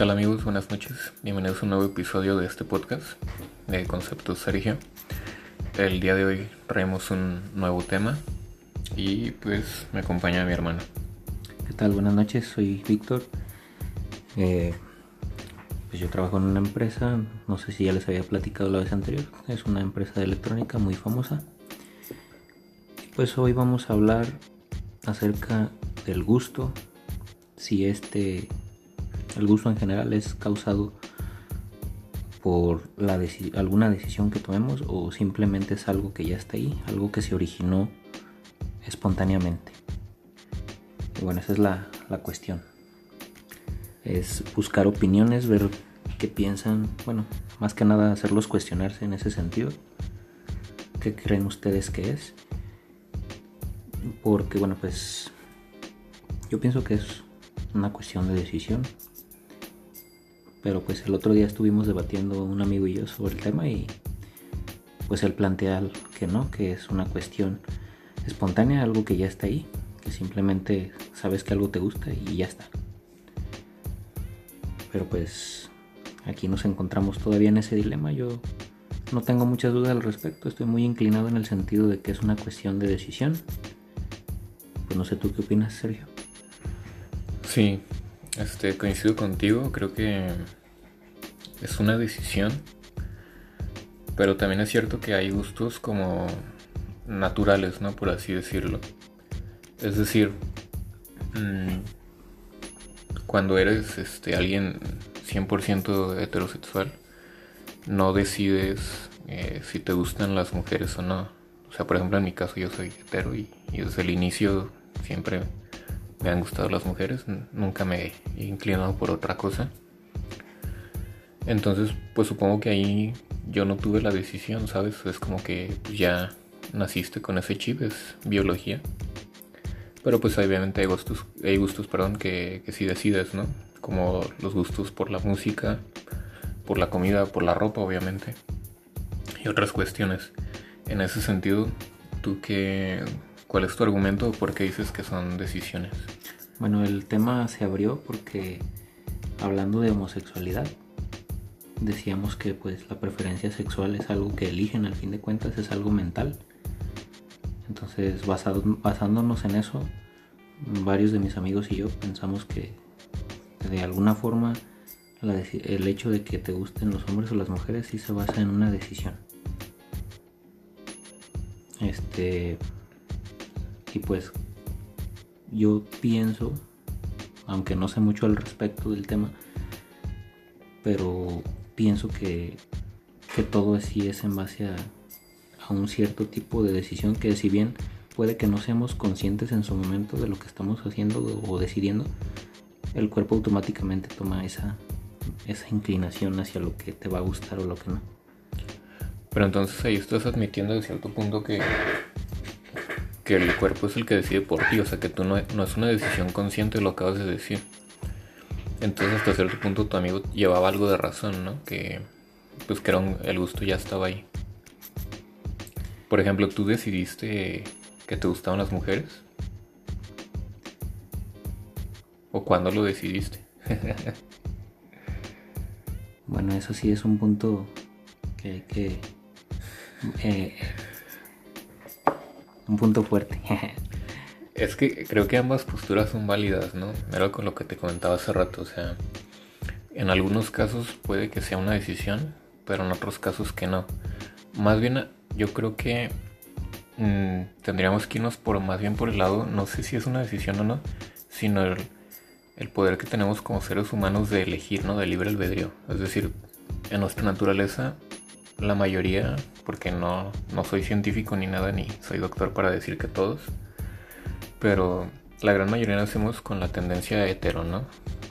tal amigos? Buenas noches. Bienvenidos a un nuevo episodio de este podcast de Conceptos Sergio. El día de hoy traemos un nuevo tema y pues me acompaña mi hermano. ¿Qué tal? Buenas noches, soy Víctor. Eh, pues yo trabajo en una empresa, no sé si ya les había platicado la vez anterior, es una empresa de electrónica muy famosa. Pues hoy vamos a hablar acerca del gusto, si este el gusto en general es causado por la alguna decisión que tomemos o simplemente es algo que ya está ahí, algo que se originó espontáneamente. Y bueno, esa es la, la cuestión. Es buscar opiniones, ver qué piensan, bueno, más que nada hacerlos cuestionarse en ese sentido. ¿Qué creen ustedes que es? Porque bueno, pues yo pienso que es una cuestión de decisión, pero pues el otro día estuvimos debatiendo un amigo y yo sobre el tema y pues él plantea que no, que es una cuestión espontánea, algo que ya está ahí, que simplemente sabes que algo te gusta y ya está. Pero pues aquí nos encontramos todavía en ese dilema, yo no tengo muchas dudas al respecto, estoy muy inclinado en el sentido de que es una cuestión de decisión. Pues no sé tú qué opinas, Sergio. Sí, este, coincido contigo, creo que es una decisión, pero también es cierto que hay gustos como naturales, ¿no? Por así decirlo. Es decir, mm, cuando eres este, alguien 100% heterosexual, no decides eh, si te gustan las mujeres o no. O sea, por ejemplo, en mi caso yo soy hetero y desde el inicio siempre me han gustado las mujeres, nunca me he inclinado por otra cosa. Entonces, pues supongo que ahí yo no tuve la decisión, ¿sabes? Es como que ya naciste con ese chip, es biología. Pero pues obviamente hay gustos, hay gustos perdón, que, que sí decides, ¿no? Como los gustos por la música, por la comida, por la ropa, obviamente. Y otras cuestiones. En ese sentido, ¿tú qué, ¿Cuál es tu argumento o por qué dices que son decisiones? Bueno, el tema se abrió porque hablando de homosexualidad, decíamos que pues la preferencia sexual es algo que eligen al fin de cuentas, es algo mental. Entonces, basado, basándonos en eso, varios de mis amigos y yo pensamos que de alguna forma el hecho de que te gusten los hombres o las mujeres sí se basa en una decisión. Este, y pues yo pienso, aunque no sé mucho al respecto del tema, pero pienso que, que todo así es en base a, un cierto tipo de decisión que si bien puede que no seamos conscientes en su momento de lo que estamos haciendo o decidiendo, el cuerpo automáticamente toma esa, esa inclinación hacia lo que te va a gustar o lo que no. Pero entonces ahí estás admitiendo de cierto punto que que el cuerpo es el que decide por ti, o sea que tú no, es una decisión consciente lo acabas de decir. Entonces hasta cierto punto tu amigo llevaba algo de razón, ¿no? Que pues que era el gusto ya estaba ahí. Por ejemplo, tú decidiste que te gustaban las mujeres. ¿O cuándo lo decidiste? bueno, eso sí es un punto que que eh, un punto fuerte. es que creo que ambas posturas son válidas, ¿no? Era con lo que te comentaba hace rato, o sea, en algunos casos puede que sea una decisión, pero en otros casos que no. Más bien, yo creo que mm, tendríamos que irnos por más bien por el lado, no sé si es una decisión o no, sino el, el poder que tenemos como seres humanos de elegir, ¿no? De libre albedrío. Es decir, en nuestra naturaleza la mayoría, porque no, no soy científico ni nada, ni soy doctor para decir que todos, pero la gran mayoría nacemos con la tendencia hetero, ¿no?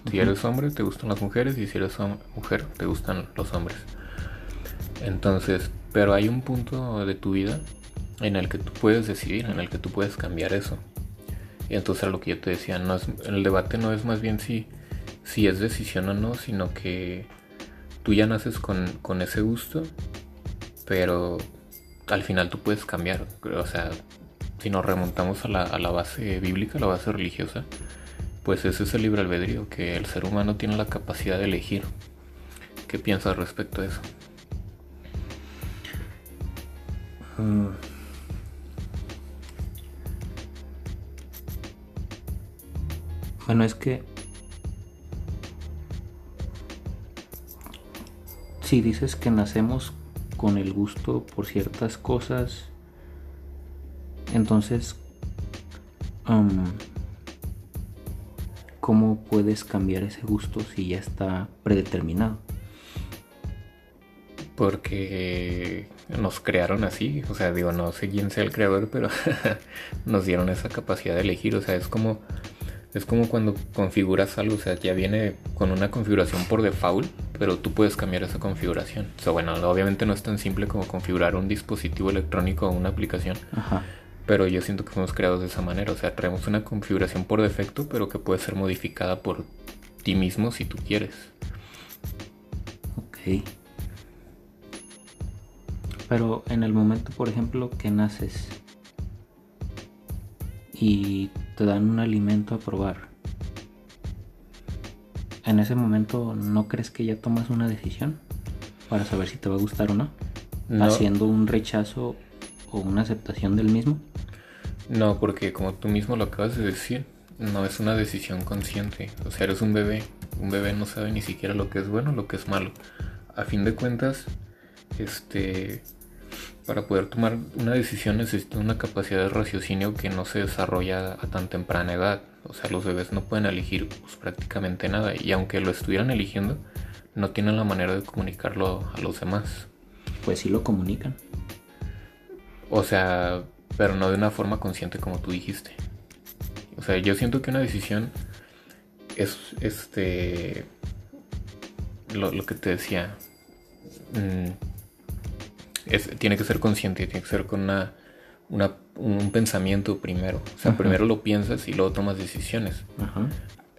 Si eres hombre, te gustan las mujeres, y si eres mujer, te gustan los hombres. Entonces, pero hay un punto de tu vida en el que tú puedes decidir, en el que tú puedes cambiar eso. Y entonces lo que yo te decía, no es, el debate no es más bien si, si es decisión o no, sino que tú ya naces con, con ese gusto pero al final tú puedes cambiar. O sea, si nos remontamos a la, base bíblica, la base religiosa, pues ese es el libre albedrío, que el ser humano tiene la capacidad de elegir. ¿Qué piensas respecto a eso? Mm. Bueno, es que si dices que nacemos con el gusto por ciertas cosas, entonces, ¿cómo puedes cambiar ese gusto si ya está predeterminado? Porque nos crearon así, o sea, digo, no sé quién sea el creador, pero nos dieron esa capacidad de elegir, o sea, es como es como cuando configuras algo, o sea, ya viene con una configuración por default, pero tú puedes cambiar esa configuración. O sea, bueno, obviamente no es tan simple como configurar un dispositivo electrónico o una aplicación. Ajá. Pero yo siento que fuimos creados de esa manera. O sea, traemos una configuración por defecto, pero que puede ser modificada por ti mismo si tú quieres. Ok. Pero en el momento, por ejemplo, que naces y te dan un alimento a probar, en ese momento no crees que ya tomas una decisión para saber si te va a gustar o no, haciendo un rechazo o una aceptación del mismo. No, porque como tú mismo lo acabas de decir, no es una decisión consciente. O sea, eres un bebé. Un bebé no sabe ni siquiera lo que es bueno o lo que es malo. A fin de cuentas, este, para poder tomar una decisión necesita una capacidad de raciocinio que no se desarrolla a tan temprana edad. O sea, los bebés no pueden elegir pues, prácticamente nada y aunque lo estuvieran eligiendo, no tienen la manera de comunicarlo a los demás. Pues sí lo comunican. O sea, pero no de una forma consciente como tú dijiste. O sea, yo siento que una decisión es este lo, que te decía. Mm, tiene que ser consciente, tiene que ser con una, un pensamiento primero. O sea, primero lo piensas y luego tomas decisiones.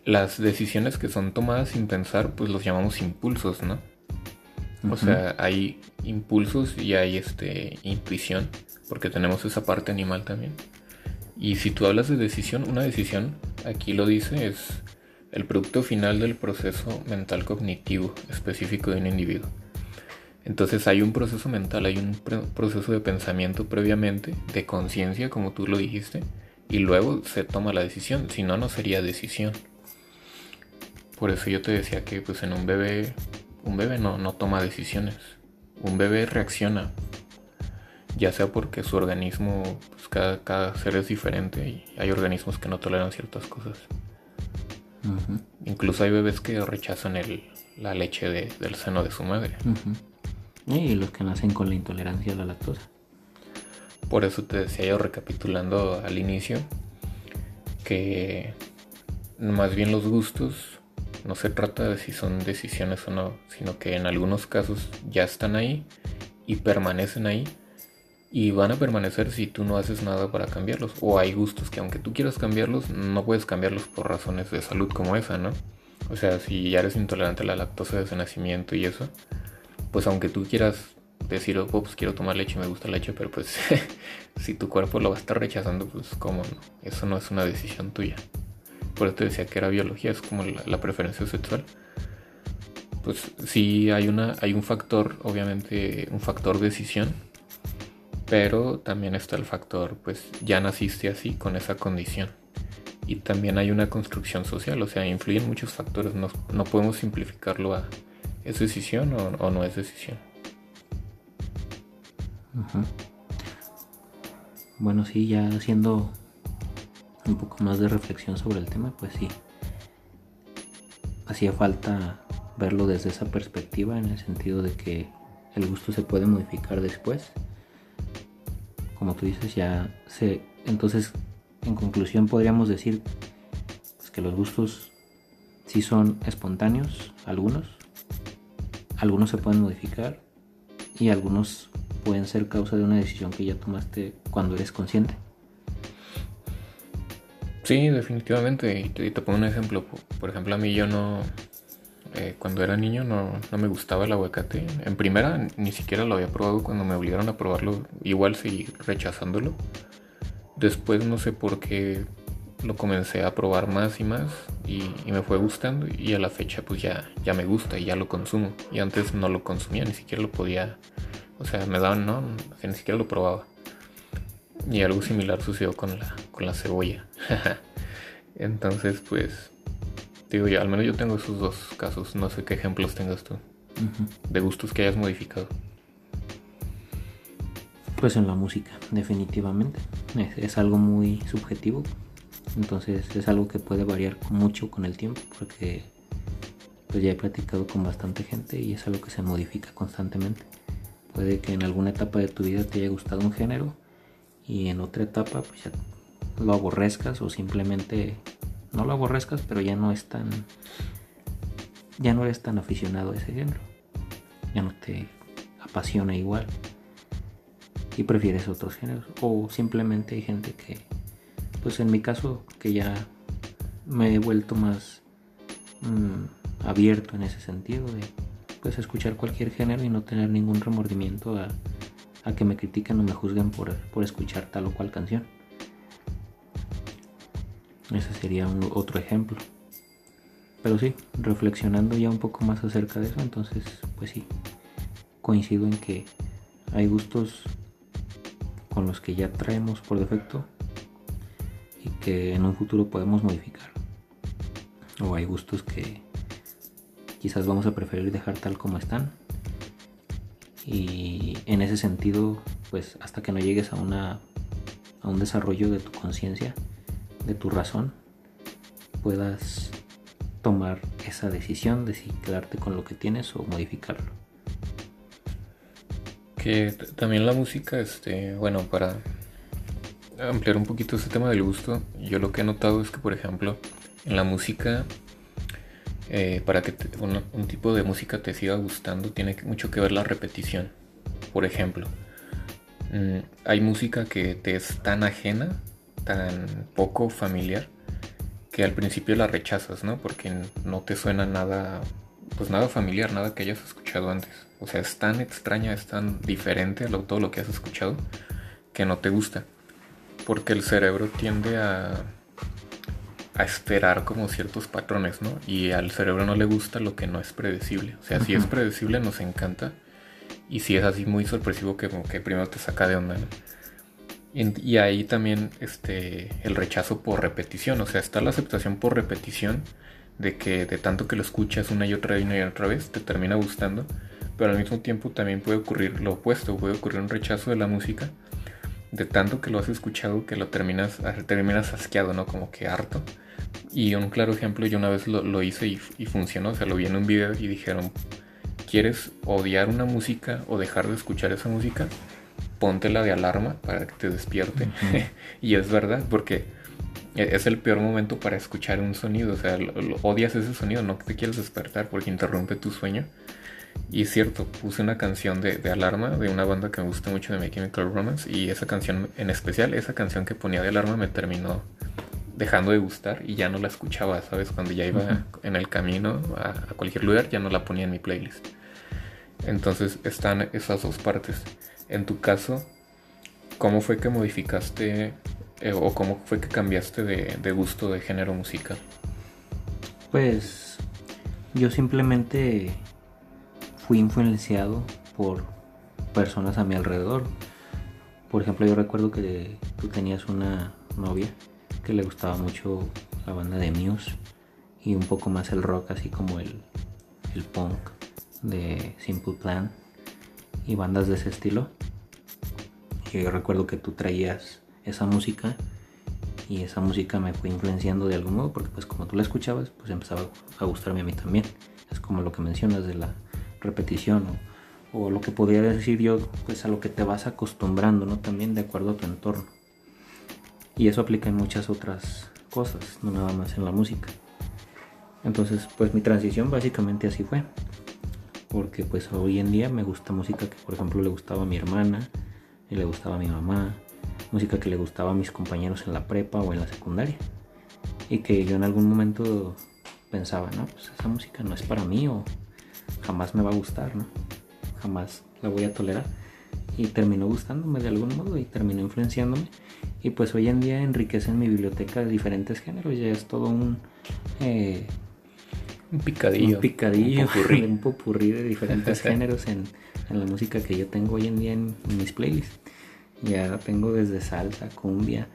Las decisiones que son tomadas sin pensar, pues los llamamos impulsos, ¿no? O sea, hay impulsos y hay este intuición, porque tenemos esa parte animal también. Y si tú hablas de decisión, una decisión, aquí lo dice, es el producto final del proceso mental cognitivo específico de un individuo. Entonces hay un proceso mental, hay un proceso de pensamiento previamente, de conciencia, como tú lo dijiste, y luego se toma la decisión, si no, no sería decisión. Por eso yo te decía que pues en un bebé, un bebé no, no toma decisiones, un bebé reacciona, ya sea porque su organismo, pues cada, ser es diferente y hay organismos que no toleran ciertas cosas. Incluso hay bebés que rechazan el, la leche del seno de su madre. Y los que nacen con la intolerancia a la lactosa. Por eso te decía yo recapitulando al inicio que más bien los gustos no se trata de si son decisiones o no, sino que en algunos casos ya están ahí y permanecen ahí y van a permanecer si tú no haces nada para cambiarlos. O hay gustos que aunque tú quieras cambiarlos, no puedes cambiarlos por razones de salud como esa, ¿no? O sea, si ya eres intolerante a la lactosa desde nacimiento y eso, pues aunque tú quieras decir, oh, pues quiero tomar leche, me gusta la leche, pero pues si tu cuerpo lo va a estar rechazando, pues cómo no, eso no es una decisión tuya. Por eso te decía que era biología, es como la, preferencia sexual. Pues sí hay una, hay un factor, obviamente, un factor decisión, pero también está el factor, pues ya naciste así, con esa condición. Y también hay una construcción social, o sea, influyen muchos factores, no, no podemos simplificarlo a, ¿Es decisión o, no es decisión? Bueno, sí, ya haciendo un poco más de reflexión sobre el tema, pues sí. Hacía falta verlo desde esa perspectiva, en el sentido de que el gusto se puede modificar después. Como tú dices, ya se. Entonces, en conclusión, podríamos decir pues, que los gustos sí son espontáneos, algunos, algunos se pueden modificar y algunos pueden ser causa de una decisión que ya tomaste cuando eres consciente. Sí, definitivamente. Y te, pongo un ejemplo. Por ejemplo, a mí yo no... Eh, cuando era niño no, me gustaba el aguacate. En primera ni siquiera lo había probado cuando me obligaron a probarlo. Igual seguí rechazándolo. Después no sé por qué lo comencé a probar más y más y, me fue gustando y a la fecha pues ya, ya me gusta y ya lo consumo. Y antes no lo consumía, ni siquiera lo podía, o sea, me daban, no, ni siquiera lo probaba. Y algo similar sucedió con la, con la cebolla. Entonces pues, digo ya, al menos yo tengo esos dos casos, no sé qué ejemplos tengas tú de gustos que hayas modificado. Pues en la música, definitivamente. Es, algo muy subjetivo. Entonces es algo que puede variar mucho con el tiempo porque pues ya he platicado con bastante gente y es algo que se modifica constantemente. Puede que en alguna etapa de tu vida te haya gustado un género y en otra etapa pues ya lo aborrezcas o simplemente no lo aborrezcas pero ya no es tan ya no eres tan aficionado a ese género ya no te apasiona igual y prefieres otros géneros. O simplemente hay gente que, pues en mi caso, que ya me he vuelto más mm, abierto en ese sentido de pues escuchar cualquier género y no tener ningún remordimiento a, que me critiquen o me juzguen por, por escuchar tal o cual canción. Ese sería otro ejemplo. Pero sí, reflexionando ya un poco más acerca de eso, entonces pues sí, coincido en que hay gustos con los que ya traemos por defecto que en un futuro podemos modificar. O hay gustos que quizás vamos a preferir dejar tal como están. Y en ese sentido, pues hasta que no llegues a una a un desarrollo de tu conciencia, de tu razón, puedas tomar esa decisión de si quedarte con lo que tienes o modificarlo que también la música, este, bueno, para ampliar un poquito ese tema del gusto, yo lo que he notado es que, por ejemplo, en la música, eh, para que un, tipo de música te siga gustando, tiene mucho que ver la repetición. Por ejemplo, mm, hay música que te es tan ajena, tan poco familiar, que al principio la rechazas, ¿no? Porque no te suena nada pues nada familiar, nada que hayas escuchado antes. O sea, es tan extraña, es tan diferente a todo lo que has escuchado que no te gusta. Porque el cerebro tiende a, a esperar como ciertos patrones, ¿no? Y al cerebro no le gusta lo que no es predecible. O sea, si es predecible nos encanta. Y si es así muy sorpresivo que, que primero te saca de onda, ¿no? Y, y, ahí también este, el rechazo por repetición. O sea, está la aceptación por repetición de que de tanto que lo escuchas una y otra y una y otra vez te termina gustando, pero al mismo tiempo también puede ocurrir lo opuesto, puede ocurrir un rechazo de la música de tanto que lo has escuchado que lo terminas, terminas asqueado, ¿no? Como que harto. Y un claro ejemplo, yo una vez lo, hice y, y, funcionó, o sea, lo vi en un video y dijeron, ¿quieres odiar una música o dejar de escuchar esa música? Póntela de alarma para que te despierte. y es verdad, porque e-, es el peor momento para escuchar un sonido. O sea, odias ese sonido, no te quieres despertar porque interrumpe tu sueño. Y es cierto, puse una canción de, alarma de una banda que me gusta mucho de My Chemical Romance. Y esa canción, en especial, esa canción que ponía de alarma me terminó dejando de gustar y ya no la escuchaba, ¿sabes? Cuando ya iba en el camino a, a cualquier lugar, ya no la ponía en mi playlist. Entonces están esas dos partes. En tu caso, ¿cómo fue que modificaste eh, ¿O cómo fue que cambiaste de, gusto de género musical? Pues yo simplemente fui influenciado por personas a mi alrededor. Por ejemplo, yo recuerdo que tú tenías una novia que le gustaba mucho la banda de Muse y un poco más el rock, así como el, el punk de Simple Plan y bandas de ese estilo. Y yo recuerdo que tú traías esa música y esa música me fue influenciando de algún modo porque pues como tú la escuchabas pues empezaba a gustarme a mí también es como lo que mencionas de la repetición o, lo que podría decir yo pues a lo que te vas acostumbrando no también de acuerdo a tu entorno. Y eso aplica en muchas otras cosas no nada más en la música. Entonces pues mi transición básicamente así fue. Porque pues hoy en día me gusta música que por ejemplo le gustaba a mi hermana y le gustaba a mi mamá música que le gustaba a mis compañeros en la prepa o en la secundaria. Y que yo en algún momento pensaba, no, pues esa música no es para mí o jamás me va a gustar, ¿no? Jamás la voy a tolerar. y terminó gustándome de algún modo y terminó influenciándome. Y pues hoy en día enriquecen mi biblioteca de diferentes géneros, ya es todo un... Eh, un picadillo. Un picadillo, un popurrí, de diferentes géneros en, la música que yo tengo hoy en día en, mis playlists. Ya tengo desde salsa, cumbia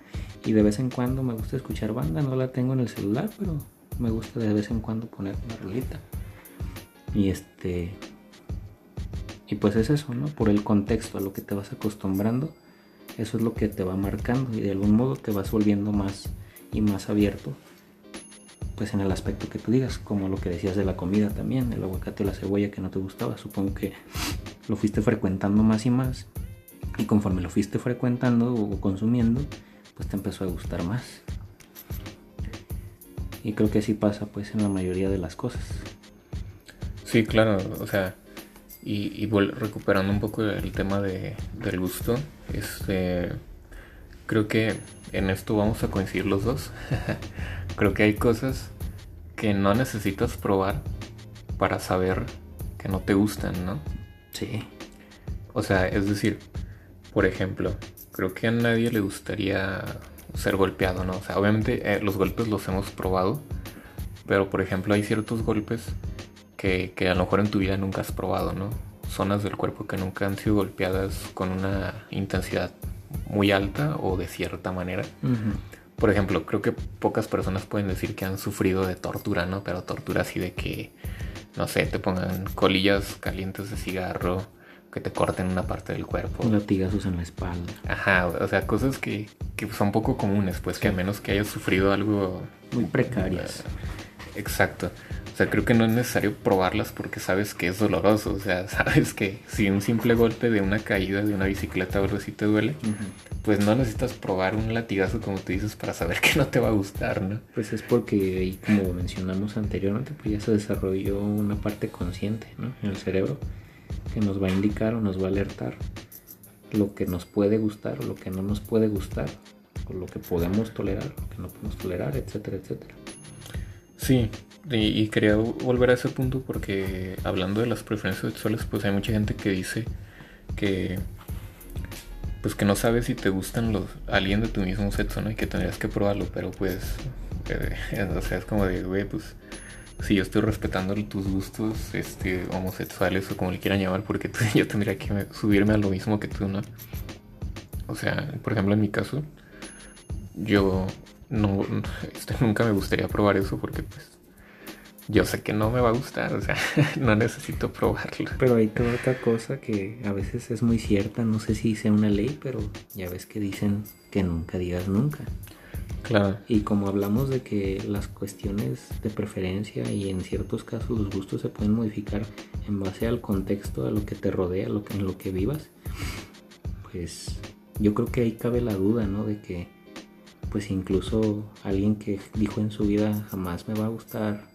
y de vez en cuando me gusta escuchar banda, no la tengo en el celular, pero me gusta de vez en cuando poner una rolita. Y este y pues es eso, ¿no? Por el contexto a lo que te vas acostumbrando, eso es lo que te va marcando y de algún modo te vas volviendo más y más abierto pues en el aspecto que tú digas, como lo que decías de la comida también, el aguacate o la cebolla que no te gustaba, supongo que lo fuiste frecuentando más y más y conforme lo fuiste frecuentando o consumiendo, pues te empezó a gustar más. Y creo que así pasa pues en la mayoría de las cosas. Sí, claro, o sea, y, recuperando un poco el tema de, del gusto, este, creo que en esto vamos a coincidir los dos. creo que hay cosas que no necesitas probar para saber que no te gustan, ¿no? Sí. O sea, es decir, por ejemplo, creo que a nadie le gustaría ser golpeado, ¿no? O sea, obviamente eh, los golpes los hemos probado, pero por ejemplo hay ciertos golpes que, que, a lo mejor en tu vida nunca has probado, ¿no? Zonas del cuerpo que nunca han sido golpeadas con una intensidad muy alta o de cierta manera. Por ejemplo, creo que pocas personas pueden decir que han sufrido de tortura, ¿no? Pero tortura así de que, no sé, te pongan colillas calientes de cigarro, que te corten una parte del cuerpo. Latigazos en la espalda. Ajá, o sea, cosas que, que son poco comunes, pues que a menos que hayas sufrido algo... Muy precarias. Exacto. O sea, creo que no es necesario probarlas porque sabes que es doloroso. O sea, sabes que si un simple golpe de una caída de una bicicleta o algo así te duele, pues no necesitas probar un latigazo como tú dices para saber que no te va a gustar, ¿no? Pues es porque ahí, como mencionamos anteriormente, pues ya se desarrolló una parte consciente, ¿no? En el cerebro que nos va a indicar o nos va a alertar lo que nos puede gustar o lo que no nos puede gustar, o lo que podemos tolerar, lo que no podemos tolerar, etcétera, etcétera. Sí, y, quería volver a ese punto porque hablando de las preferencias sexuales, pues hay mucha gente que dice que pues que no sabes si te gustan los alguien de tu mismo sexo, ¿no? Y que tendrías que probarlo, pero pues eh, o sea, es como de, güey, pues si yo estoy respetando tus gustos este homosexuales o como le quieran llamar, porque yo tendría que subirme a lo mismo que tú, ¿no? O sea, por ejemplo, en mi caso, yo no este, nunca me gustaría probar eso porque pues yo sé que no me va a gustar, o sea, no necesito probarlo. Pero hay toda otra cosa que a veces es muy cierta, no sé si sea una ley, pero ya ves que dicen que nunca digas nunca. Claro. Y como hablamos de que las cuestiones de preferencia y en ciertos casos los gustos se pueden modificar en base al contexto, a lo que te rodea, lo que, en lo que vivas, pues yo creo que ahí cabe la duda, ¿no? De que pues incluso alguien que dijo en su vida jamás me va a gustar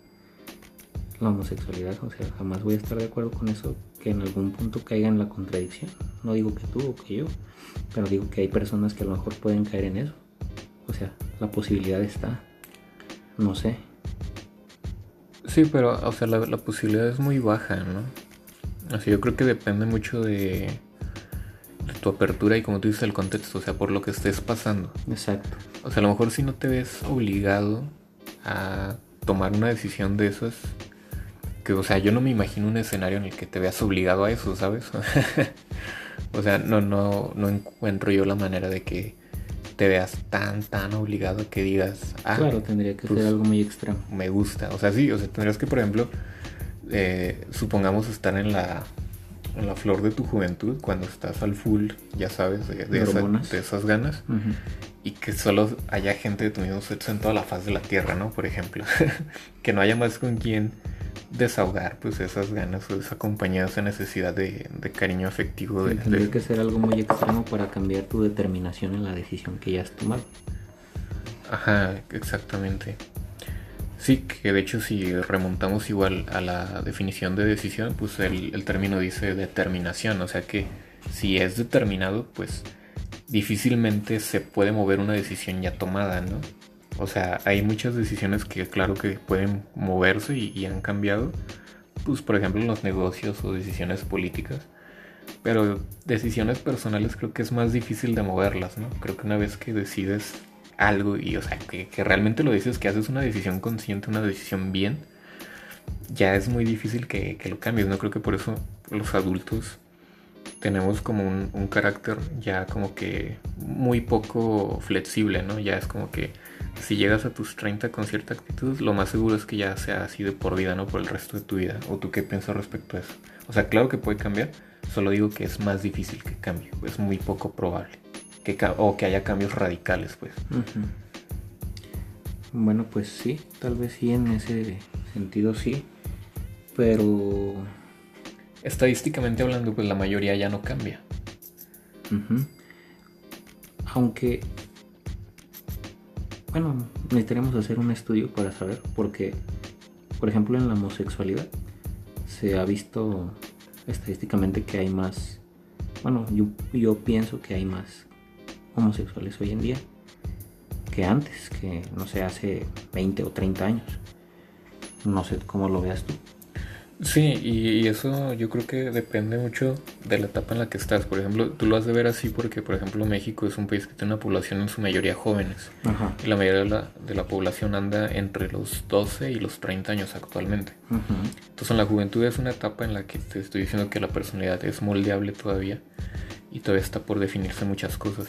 la homosexualidad, o sea, jamás voy a estar de acuerdo con eso, que en algún punto caiga en la contradicción. No digo que tú o que yo, pero digo que hay personas que a lo mejor pueden caer en eso. O sea, la posibilidad está. No sé. Sí, pero, o sea, la, posibilidad es muy baja, ¿no? Así yo creo que depende mucho de, de tu apertura y como tú dices el contexto, o sea, por lo que estés pasando. Exacto. O sea, a lo mejor si no te ves obligado a tomar una decisión de esas, que, o sea, yo no me imagino un escenario en el que te veas obligado a eso, ¿sabes? o sea, no, no, no encuentro yo la manera de que te veas tan, tan obligado que digas, ah, claro, tendría que pues, ser algo muy extremo. Me gusta, o sea, sí, o sea, tendrías que, por ejemplo, eh, supongamos estar en la, en la flor de tu juventud, cuando estás al full, ya sabes, de, de, esas ganas, y que solo haya gente de tu mismo sexo en toda la faz de la tierra, ¿no? Por ejemplo, que no haya más con quien desahogar pues esas ganas o esa compañía, esa necesidad de, cariño afectivo. de, tendría que ser algo muy extremo para cambiar tu determinación en la decisión que ya has tomado. Ajá, exactamente. Sí, que de hecho si remontamos igual a la definición de decisión, pues el, el término dice determinación, o sea que si es determinado, pues difícilmente se puede mover una decisión ya tomada, ¿no? O sea, hay muchas decisiones que claro que pueden moverse y, han cambiado. Pues por ejemplo los negocios o decisiones políticas. Pero decisiones personales creo que es más difícil de moverlas, ¿no? Creo que una vez que decides algo y, o sea, que, realmente lo dices, que haces una decisión consciente, una decisión bien, ya es muy difícil que, lo cambies, ¿no? Creo que por eso los adultos tenemos como un, carácter ya como que muy poco flexible, ¿no? Ya es como que si llegas a tus 30 con cierta actitud, lo más seguro es que ya sea así de por vida, ¿no? Por el resto de tu vida. ¿O tú qué piensas respecto a eso? O sea, claro que puede cambiar, solo digo que es más difícil que cambie, es muy poco probable. Que o que haya cambios radicales, pues. Bueno, pues sí, tal vez sí en ese sentido sí, pero estadísticamente hablando, pues la mayoría ya no cambia. Aunque, bueno, necesitaremos hacer un estudio para saber, porque, por ejemplo, en la homosexualidad se ha visto estadísticamente que hay más, bueno, yo, yo pienso que hay más homosexuales hoy en día que antes, que no sé, hace 20 o 30 años. No sé cómo lo veas tú. Sí, y, eso yo creo que depende mucho de la etapa en la que estás. Por ejemplo, tú lo has de ver así porque, por ejemplo, México es un país que tiene una población en su mayoría jóvenes. Y la mayoría de la, de la, población anda entre los 12 y los 30 años actualmente. Entonces, en la juventud es una etapa en la que te estoy diciendo que la personalidad es moldeable todavía y todavía está por definirse muchas cosas.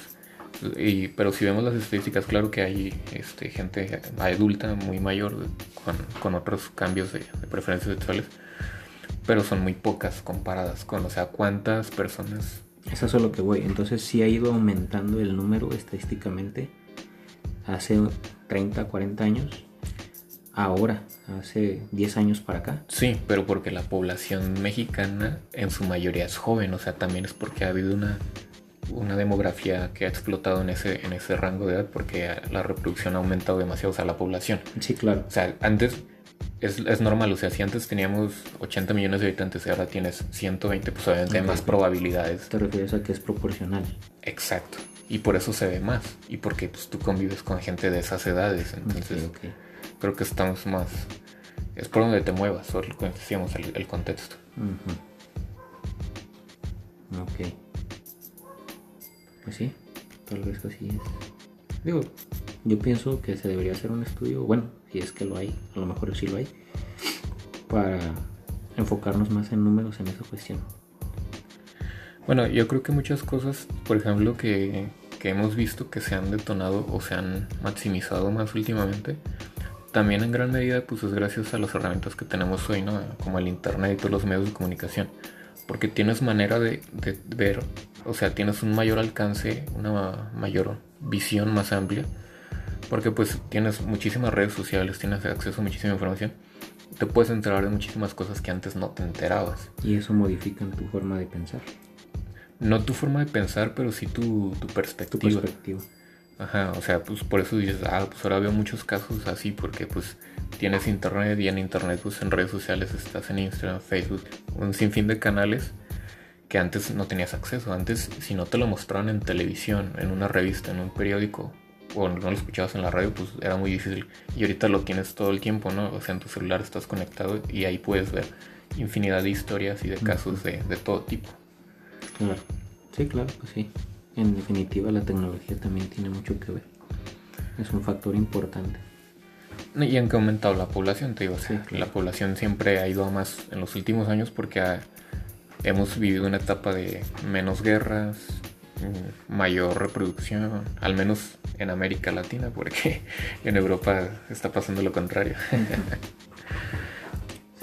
Y, pero si vemos las estadísticas, claro que hay este, gente adulta muy mayor con, con otros cambios de, de preferencias sexuales pero son muy pocas comparadas con, o sea, cuántas personas. Eso es a lo que voy. Entonces sí ha ido aumentando el número estadísticamente hace 30, 40 años. Ahora, hace 10 años para acá. Sí, pero porque la población mexicana en su mayoría es joven, o sea, también es porque ha habido una, una demografía que ha explotado en ese, en ese rango de edad porque la reproducción ha aumentado demasiado, o sea, la población. Sí, claro. O sea, antes es, normal, o sea, si antes teníamos 80 millones de habitantes y ahora tienes 120, pues obviamente hay más probabilidades. Te refieres a que es proporcional. Exacto. Y por eso se ve más. Y porque pues, tú convives con gente de esas edades. Entonces, creo que estamos más. Es por donde te muevas, solo decíamos el, contexto. Ok. Pues sí, tal vez así es. Digo, yo pienso que se debería hacer un estudio, bueno, si es que lo hay, a lo mejor sí lo hay, para enfocarnos más en números en esa cuestión. Bueno, yo creo que muchas cosas, por ejemplo, que, que hemos visto que se han detonado o se han maximizado más últimamente, también en gran medida pues es gracias a las herramientas que tenemos hoy, ¿no? Como el internet y todos los medios de comunicación. Porque tienes manera de, de ver, o sea, tienes un mayor alcance, una mayor visión más amplia porque pues tienes muchísimas redes sociales, tienes acceso a muchísima información. Te puedes enterar de muchísimas cosas que antes no te enterabas. Y eso modifica tu forma de pensar. No tu forma de pensar, pero sí tu, tu perspectiva. Tu perspectiva. Ajá, o sea, pues por eso dices, ah, pues ahora veo muchos casos así, porque pues tienes internet y en internet, pues en redes sociales estás en Instagram, Facebook, un sinfín de canales que antes no tenías acceso. Antes, si no te lo mostraban en televisión, en una revista, en un periódico, o no lo escuchabas en la radio, pues era muy difícil. Y ahorita lo tienes todo el tiempo, ¿no? O sea, en tu celular estás conectado y ahí puedes ver infinidad de historias y de casos de, todo tipo. Claro. Sí, claro, pues sí. En definitiva, la tecnología también tiene mucho que ver. Es un factor importante. Y en que ha aumentado la población, te digo, sí, la población siempre ha ido a más en los últimos años porque hemos vivido una etapa de menos guerras, mayor reproducción, al menos en América Latina, porque en Europa está pasando lo contrario.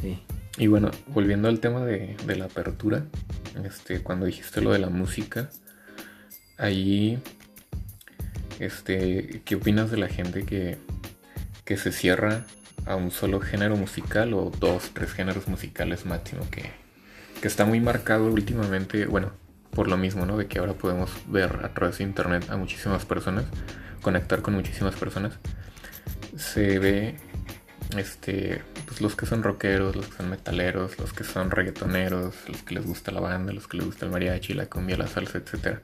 sí. Y bueno, volviendo al tema de, la apertura, este, cuando dijiste lo de la música, ahí, este, ¿qué opinas de la gente que, que se cierra a un solo género musical o dos, tres géneros musicales máximo que, que está muy marcado últimamente, bueno, por lo mismo, ¿no? De que ahora podemos ver a través de internet a muchísimas personas conectar con muchísimas personas, se ve este, pues los que son rockeros, los que son metaleros, los que son reggaetoneros, los que les gusta la banda, los que les gusta el mariachi, la cumbia, la salsa, etc.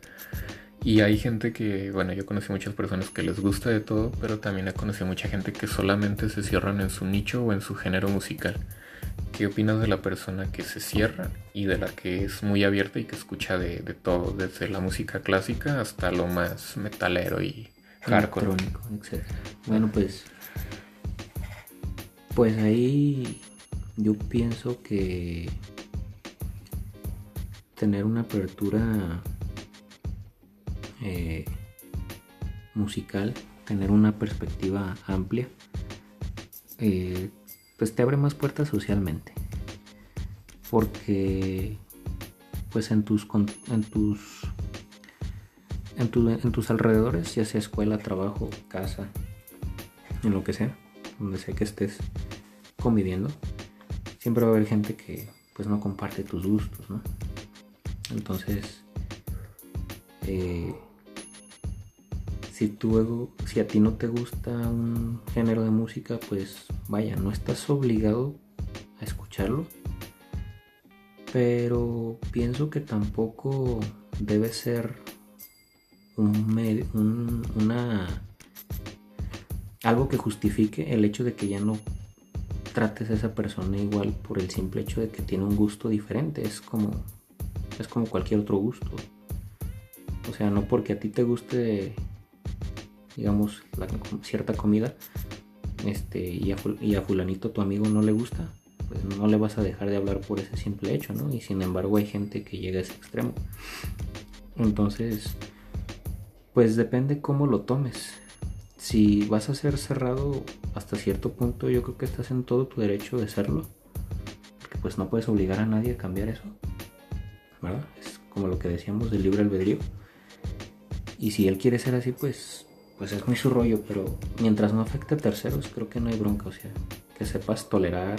Y hay gente que, bueno, yo conocí muchas personas que les gusta de todo, pero también he conocido mucha gente que solamente se cierran en su nicho o en su género musical. ¿Qué opinas de la persona que se cierra y de la que es muy abierta y que escucha de, todo, desde la música clásica hasta lo más metalero y hardcore? Etc. Bueno, pues. Pues ahí yo pienso que tener una apertura eh, musical, tener una perspectiva amplia, eh, pues te abre más puertas socialmente. Porque pues en tus en tus en, en tus alrededores, ya sea escuela, trabajo, casa, en lo que sea, donde sea que estés conviviendo, siempre va a haber gente que pues no comparte tus gustos, ¿no? Entonces, eh, si tú, si a ti no te gusta un género de música, pues vaya, no estás obligado a escucharlo. Pero pienso que tampoco debe ser un, medio, una algo que justifique el hecho de que ya no trates a esa persona igual por el simple hecho de que tiene un gusto diferente. Es como es como cualquier otro gusto. O sea, no porque a ti te guste, digamos, la, cierta comida, este, y a, y a fulanito tu amigo no le gusta, pues no le vas a dejar de hablar por ese simple hecho, ¿no? Y sin embargo hay gente que llega a ese extremo. Entonces, pues depende cómo lo tomes. Si vas a ser cerrado hasta cierto punto, yo creo que estás en todo tu derecho de serlo. Porque pues no puedes obligar a nadie a cambiar eso. Es como lo que decíamos del libre albedrío. Y si él quiere ser así, pues, pues es muy su rollo, pero mientras no afecte a terceros, creo que no hay bronca. O sea, que sepas tolerar,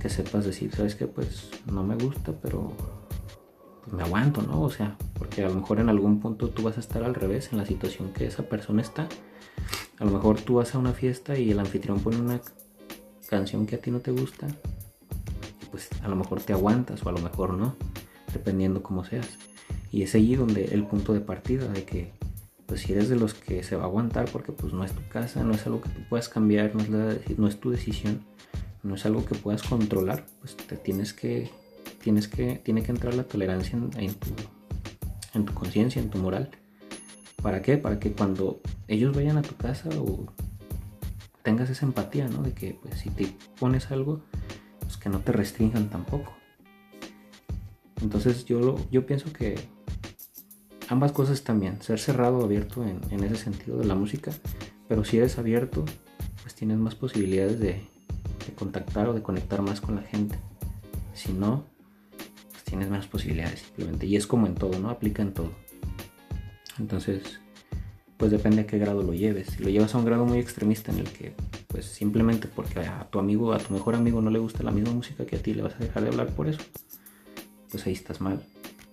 que sepas decir, ¿sabes qué? Pues no me gusta, pero pues, me aguanto, ¿no? O sea, porque a lo mejor en algún punto tú vas a estar al revés en la situación que esa persona está. A lo mejor tú vas a una fiesta y el anfitrión pone una canción que a ti no te gusta. Pues a lo mejor te aguantas o a lo mejor no dependiendo cómo seas. Y es allí donde el punto de partida de que pues si eres de los que se va a aguantar porque pues no es tu casa, no es algo que tú puedas cambiar, no es, no es tu decisión, no es algo que puedas controlar, pues te tienes que, tienes que, tiene que entrar la tolerancia en, tu, en tu conciencia, en tu moral. ¿Para qué? Para que cuando ellos vayan a tu casa o tengas esa empatía, ¿no? De que pues si te pones algo, pues que no te restrinjan tampoco. Entonces yo, yo pienso que ambas cosas también, ser cerrado o abierto en, ese sentido de la música, pero si eres abierto, pues tienes más posibilidades de, contactar o de conectar más con la gente. Si no, pues tienes menos posibilidades simplemente. Y es como en todo, ¿no? Aplica en todo. Entonces, pues depende a qué grado lo lleves. Si lo llevas a un grado muy extremista en el que, pues simplemente porque a tu amigo, a tu mejor amigo no le gusta la misma música que a ti, le vas a dejar de hablar por eso pues ahí estás mal.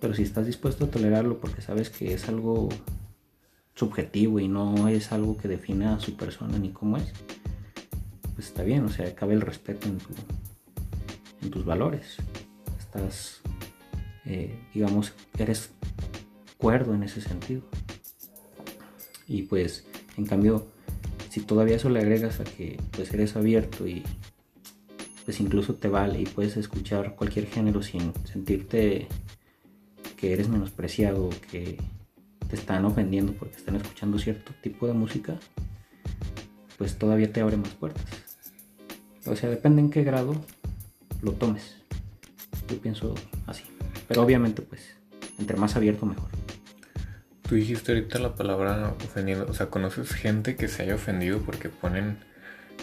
Pero si estás dispuesto a tolerarlo porque sabes que es algo subjetivo y no es algo que defina a su persona ni cómo es, pues está bien, o sea, cabe el respeto en, en tus valores. Estás, eh, digamos, eres cuerdo en ese sentido. Y pues, en cambio, si todavía eso le agregas a que pues eres abierto y pues incluso te vale y puedes escuchar cualquier género sin sentirte que eres menospreciado, que te están ofendiendo porque están escuchando cierto tipo de música, pues todavía te abre más puertas. O sea, depende en qué grado lo tomes. Yo pienso así. Pero obviamente, pues, entre más abierto, mejor. Tú dijiste ahorita la palabra ofendido. O sea, ¿conoces gente que se haya ofendido porque ponen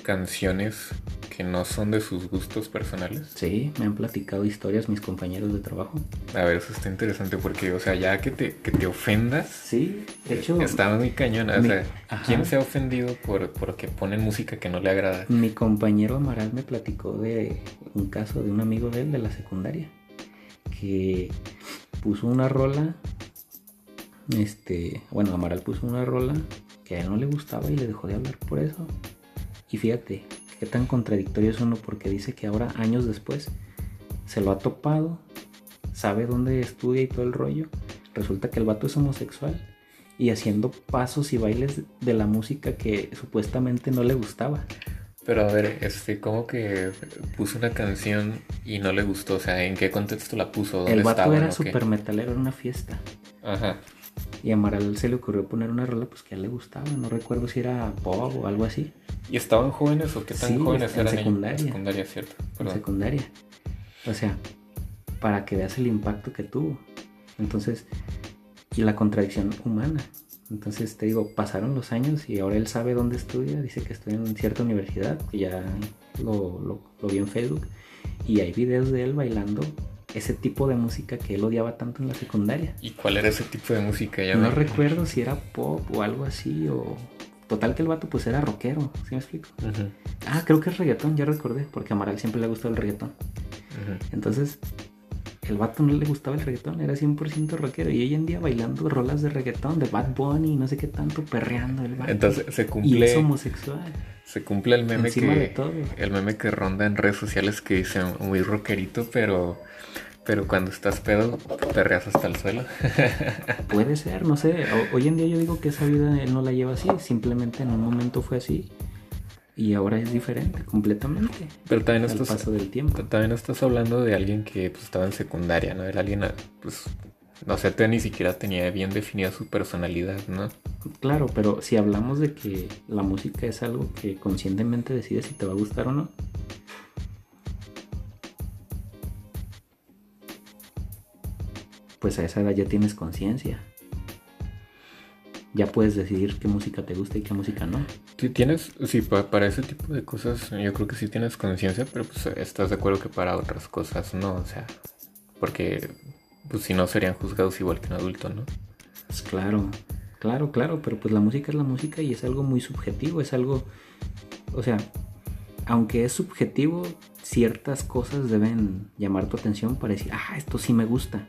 canciones que no son de sus gustos personales? Sí, me han platicado historias mis compañeros de trabajo. A ver, eso está interesante porque, o sea, ya que te, que te ofendas. Sí, de hecho. Está muy cañona. O sea, ¿quién se ha ofendido por porque ponen música que no le agrada? Mi compañero Amaral me platicó de un caso de un amigo de él de la secundaria que puso una rola. Este, bueno, Amaral puso una rola que a él no le gustaba y le dejó de hablar por eso. Y fíjate, qué tan contradictorio es uno porque dice que ahora, años después, se lo ha topado, sabe dónde estudia y todo el rollo. Resulta que el vato es homosexual y haciendo pasos y bailes de la música que supuestamente no le gustaba. Pero a ver, este, ¿cómo que puso una canción y no le gustó? O sea, ¿en qué contexto la puso? ¿Dónde El vato estaban era o qué? súper metalero en una fiesta. Ajá. Y a Amaral se le ocurrió poner una rola pues que a él le gustaba. No recuerdo si era pop o algo así. ¿Y estaban jóvenes o qué tan Sí, jóvenes en eran secundaria. En secundaria, cierto. En secundaria. O sea, para que veas el impacto que tuvo. Entonces, y la contradicción humana. Entonces te digo, pasaron los años y ahora él sabe dónde estudia. Dice que estudia en cierta universidad, que ya lo, lo, lo vi en Facebook. Y hay videos de él bailando ese tipo de música que él odiaba tanto en la secundaria. ¿Y cuál era ese tipo de música? Ya No me- recuerdo si era pop o algo así o... Total que el vato pues era rockero, ¿sí me explico? Ujú, Ah, creo que es reggaetón, ya recordé, porque a Amaral siempre le gustó el reggaetón. Entonces, el vato no le gustaba el reggaetón, era 100% rockero. Y hoy en día bailando rolas de reggaetón, de Bad Bunny, no sé qué tanto, perreando el vato. Entonces se y es cumple, homosexual. se cumple el meme encima de que todo. el meme que ronda en redes sociales que dice muy rockerito, pero pero cuando estás pedo perreas hasta el suelo. Puede ser, no sé. O- hoy en día yo digo que esa vida él no la lleva así, simplemente en un momento fue así. Y ahora es diferente, completamente. Pero también Al estás paso del tiempo. también estás hablando de alguien que pues, estaba en secundaria, ¿no? Era alguien pues no sé, te- ni siquiera tenía bien definida su personalidad, ¿no? Claro, pero si hablamos de que la música es algo que conscientemente decides si te va a gustar o no, pues a esa edad ya tienes conciencia. Ya puedes decidir qué música te gusta y qué música no. Tú tienes, sí, pa- para ese tipo de cosas yo creo que sí tienes conciencia, pero pues estás de acuerdo que para otras cosas no, o sea, porque pues si no serían juzgados igual que un adulto, ¿no? Pues claro, claro, claro, pero pues la música es la música y es algo muy subjetivo, es algo, o sea, aunque es subjetivo, ciertas cosas deben llamar tu atención para decir, ah, esto sí me gusta.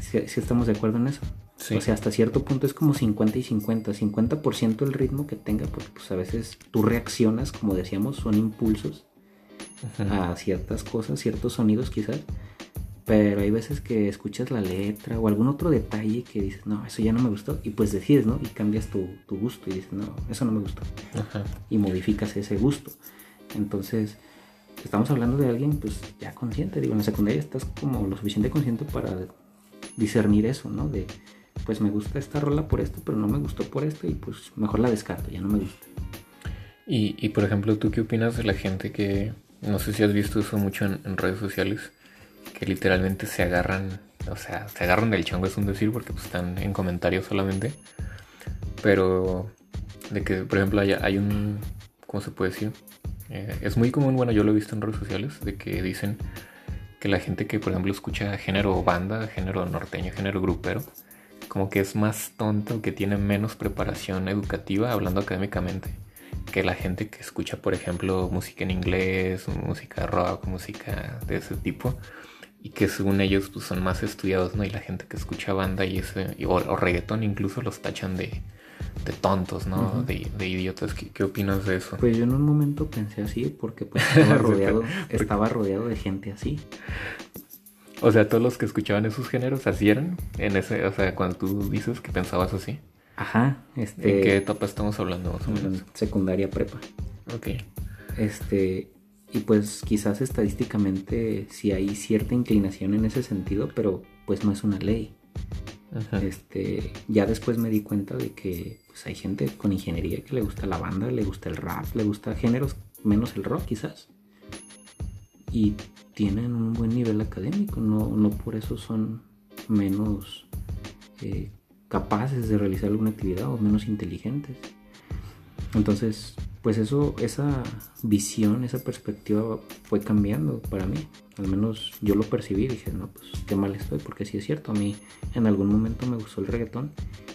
Si estamos de acuerdo en eso. Sí. O sea, hasta cierto punto es como 50 y 50. 50% el ritmo que tenga, porque pues a veces tú reaccionas, como decíamos, son impulsos Ujú. a ciertas cosas, ciertos sonidos quizás. Pero hay veces que escuchas la letra o algún otro detalle que dices, no, eso ya no me gustó. Y pues decides, ¿no? Y cambias tu, tu gusto y dices, no, eso no me gustó. Ajá. Y modificas ese gusto. Entonces, estamos hablando de alguien pues ya consciente. Digo, en la secundaria estás como lo suficiente consciente para discernir eso, ¿no? De, pues me gusta esta rola por esto, pero no me gustó por esto y pues mejor la descarto, ya no me gusta. Y, y por ejemplo, ¿tú qué opinas de la gente que, no sé si has visto eso mucho en, redes sociales, que literalmente se agarran, o sea, se agarran del chango, es un decir, porque pues, están en comentarios solamente, pero de que, por ejemplo, hay, hay un, ¿cómo se puede decir? Eh, es muy común, bueno, yo lo he visto en redes sociales, de que dicen que la gente que, por ejemplo, escucha género banda, género norteño, género grupero, como que es más tonto, que tiene menos preparación educativa, hablando académicamente, que la gente que escucha, por ejemplo, música en inglés, música rock, música de ese tipo, y que según ellos pues, son más estudiados, ¿no? Y la gente que escucha banda y ese, y- o, o reggaetón incluso los tachan de, de tontos, ¿no? De idiotas. ¿Qué, qué opinas de eso? Pues yo en un momento pensé así porque pues estaba rodeado, estaba rodeado de gente así. O sea, todos los que escuchaban esos géneros así eran, en ese, o sea, cuando tú dices que pensabas así, Ajá, ¿en este qué etapa estamos hablando más o menos? en secundaria prepa. Ok. Este, y pues quizás estadísticamente sí hay cierta inclinación en ese sentido, pero pues no es una ley. Ajá. Este, ya después me di cuenta de que pues, hay gente con ingeniería que le gusta la banda, le gusta el rap, le gusta géneros menos el rock quizás. Y tienen un buen nivel académico, no, no por eso son menos eh, capaces de realizar alguna actividad o menos inteligentes. Entonces, pues eso, esa visión, esa perspectiva fue cambiando para mí. Al menos yo lo percibí y dije, no, pues qué mal estoy, porque sí es cierto, a mí en algún momento me gustó el reggaetón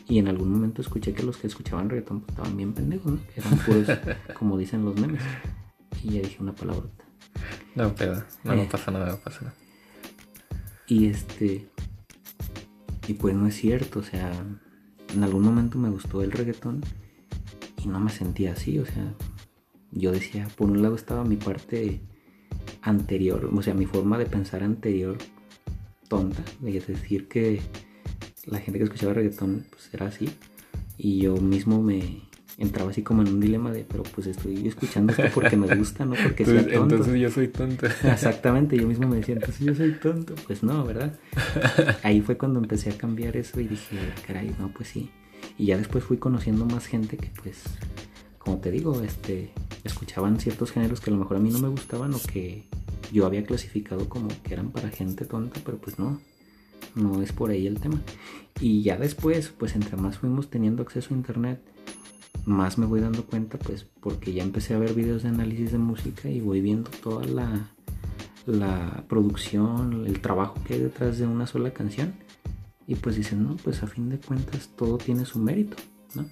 y en algún momento escuché que los que escuchaban reggaetón pues, estaban bien pendejos, ¿no? Eran puros, como dicen los memes. Y ya dije una palabrota. No, pero no, no pasa nada, no pasa nada. Y este. Y pues no es cierto, o sea, en algún momento me gustó el reggaetón y no me sentía así, o sea, yo decía, por un lado estaba mi parte anterior, o sea, mi forma de pensar anterior tonta, de decir que la gente que escuchaba reggaetón pues era así y yo mismo me, entraba así como en un dilema de, pero pues estoy escuchando esto porque me gusta, no porque sea tonto. Entonces yo soy tonto. Exactamente, yo mismo me decía, entonces yo soy tonto. Pues no, ¿verdad? Ahí fue cuando empecé a cambiar eso y dije, caray, no, pues sí. Y ya después fui conociendo más gente que pues, como te digo, este, escuchaban ciertos géneros que a lo mejor a mí no me gustaban o que yo había clasificado como que eran para gente tonta, pero pues no, no es por ahí el tema. Y ya después, pues entre más fuimos teniendo acceso a internet, más me voy dando cuenta, pues porque ya empecé a ver videos de análisis de música y voy viendo toda la, la producción, el trabajo que hay detrás de una sola canción. Y pues dicen, no, pues a fin de cuentas todo tiene su mérito, ¿no?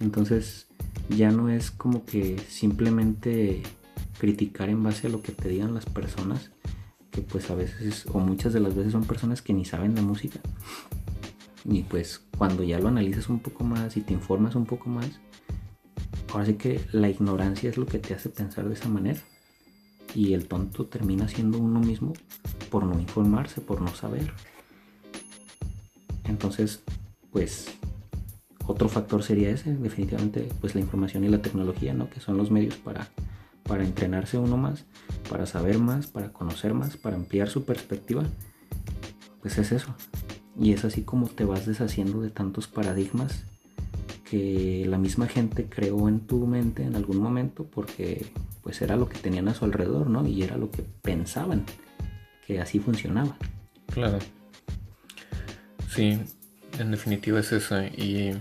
Entonces ya no es como que simplemente criticar en base a lo que te digan las personas, que pues a veces o muchas de las veces son personas que ni saben de música. Y pues cuando ya lo analizas un poco más y te informas un poco más, ahora sí que la ignorancia es lo que te hace pensar de esa manera. Y el tonto termina siendo uno mismo por no informarse, por no saber. Entonces, pues otro factor sería ese, definitivamente, pues la información y la tecnología, ¿no? Que son los medios para, para entrenarse uno más, para saber más, para conocer más, para ampliar su perspectiva. Pues es eso. Y es así como te vas deshaciendo de tantos paradigmas que la misma gente creó en tu mente en algún momento porque pues era lo que tenían a su alrededor, ¿no? Y era lo que pensaban que así funcionaba. Claro. Sí, en definitiva es eso. Y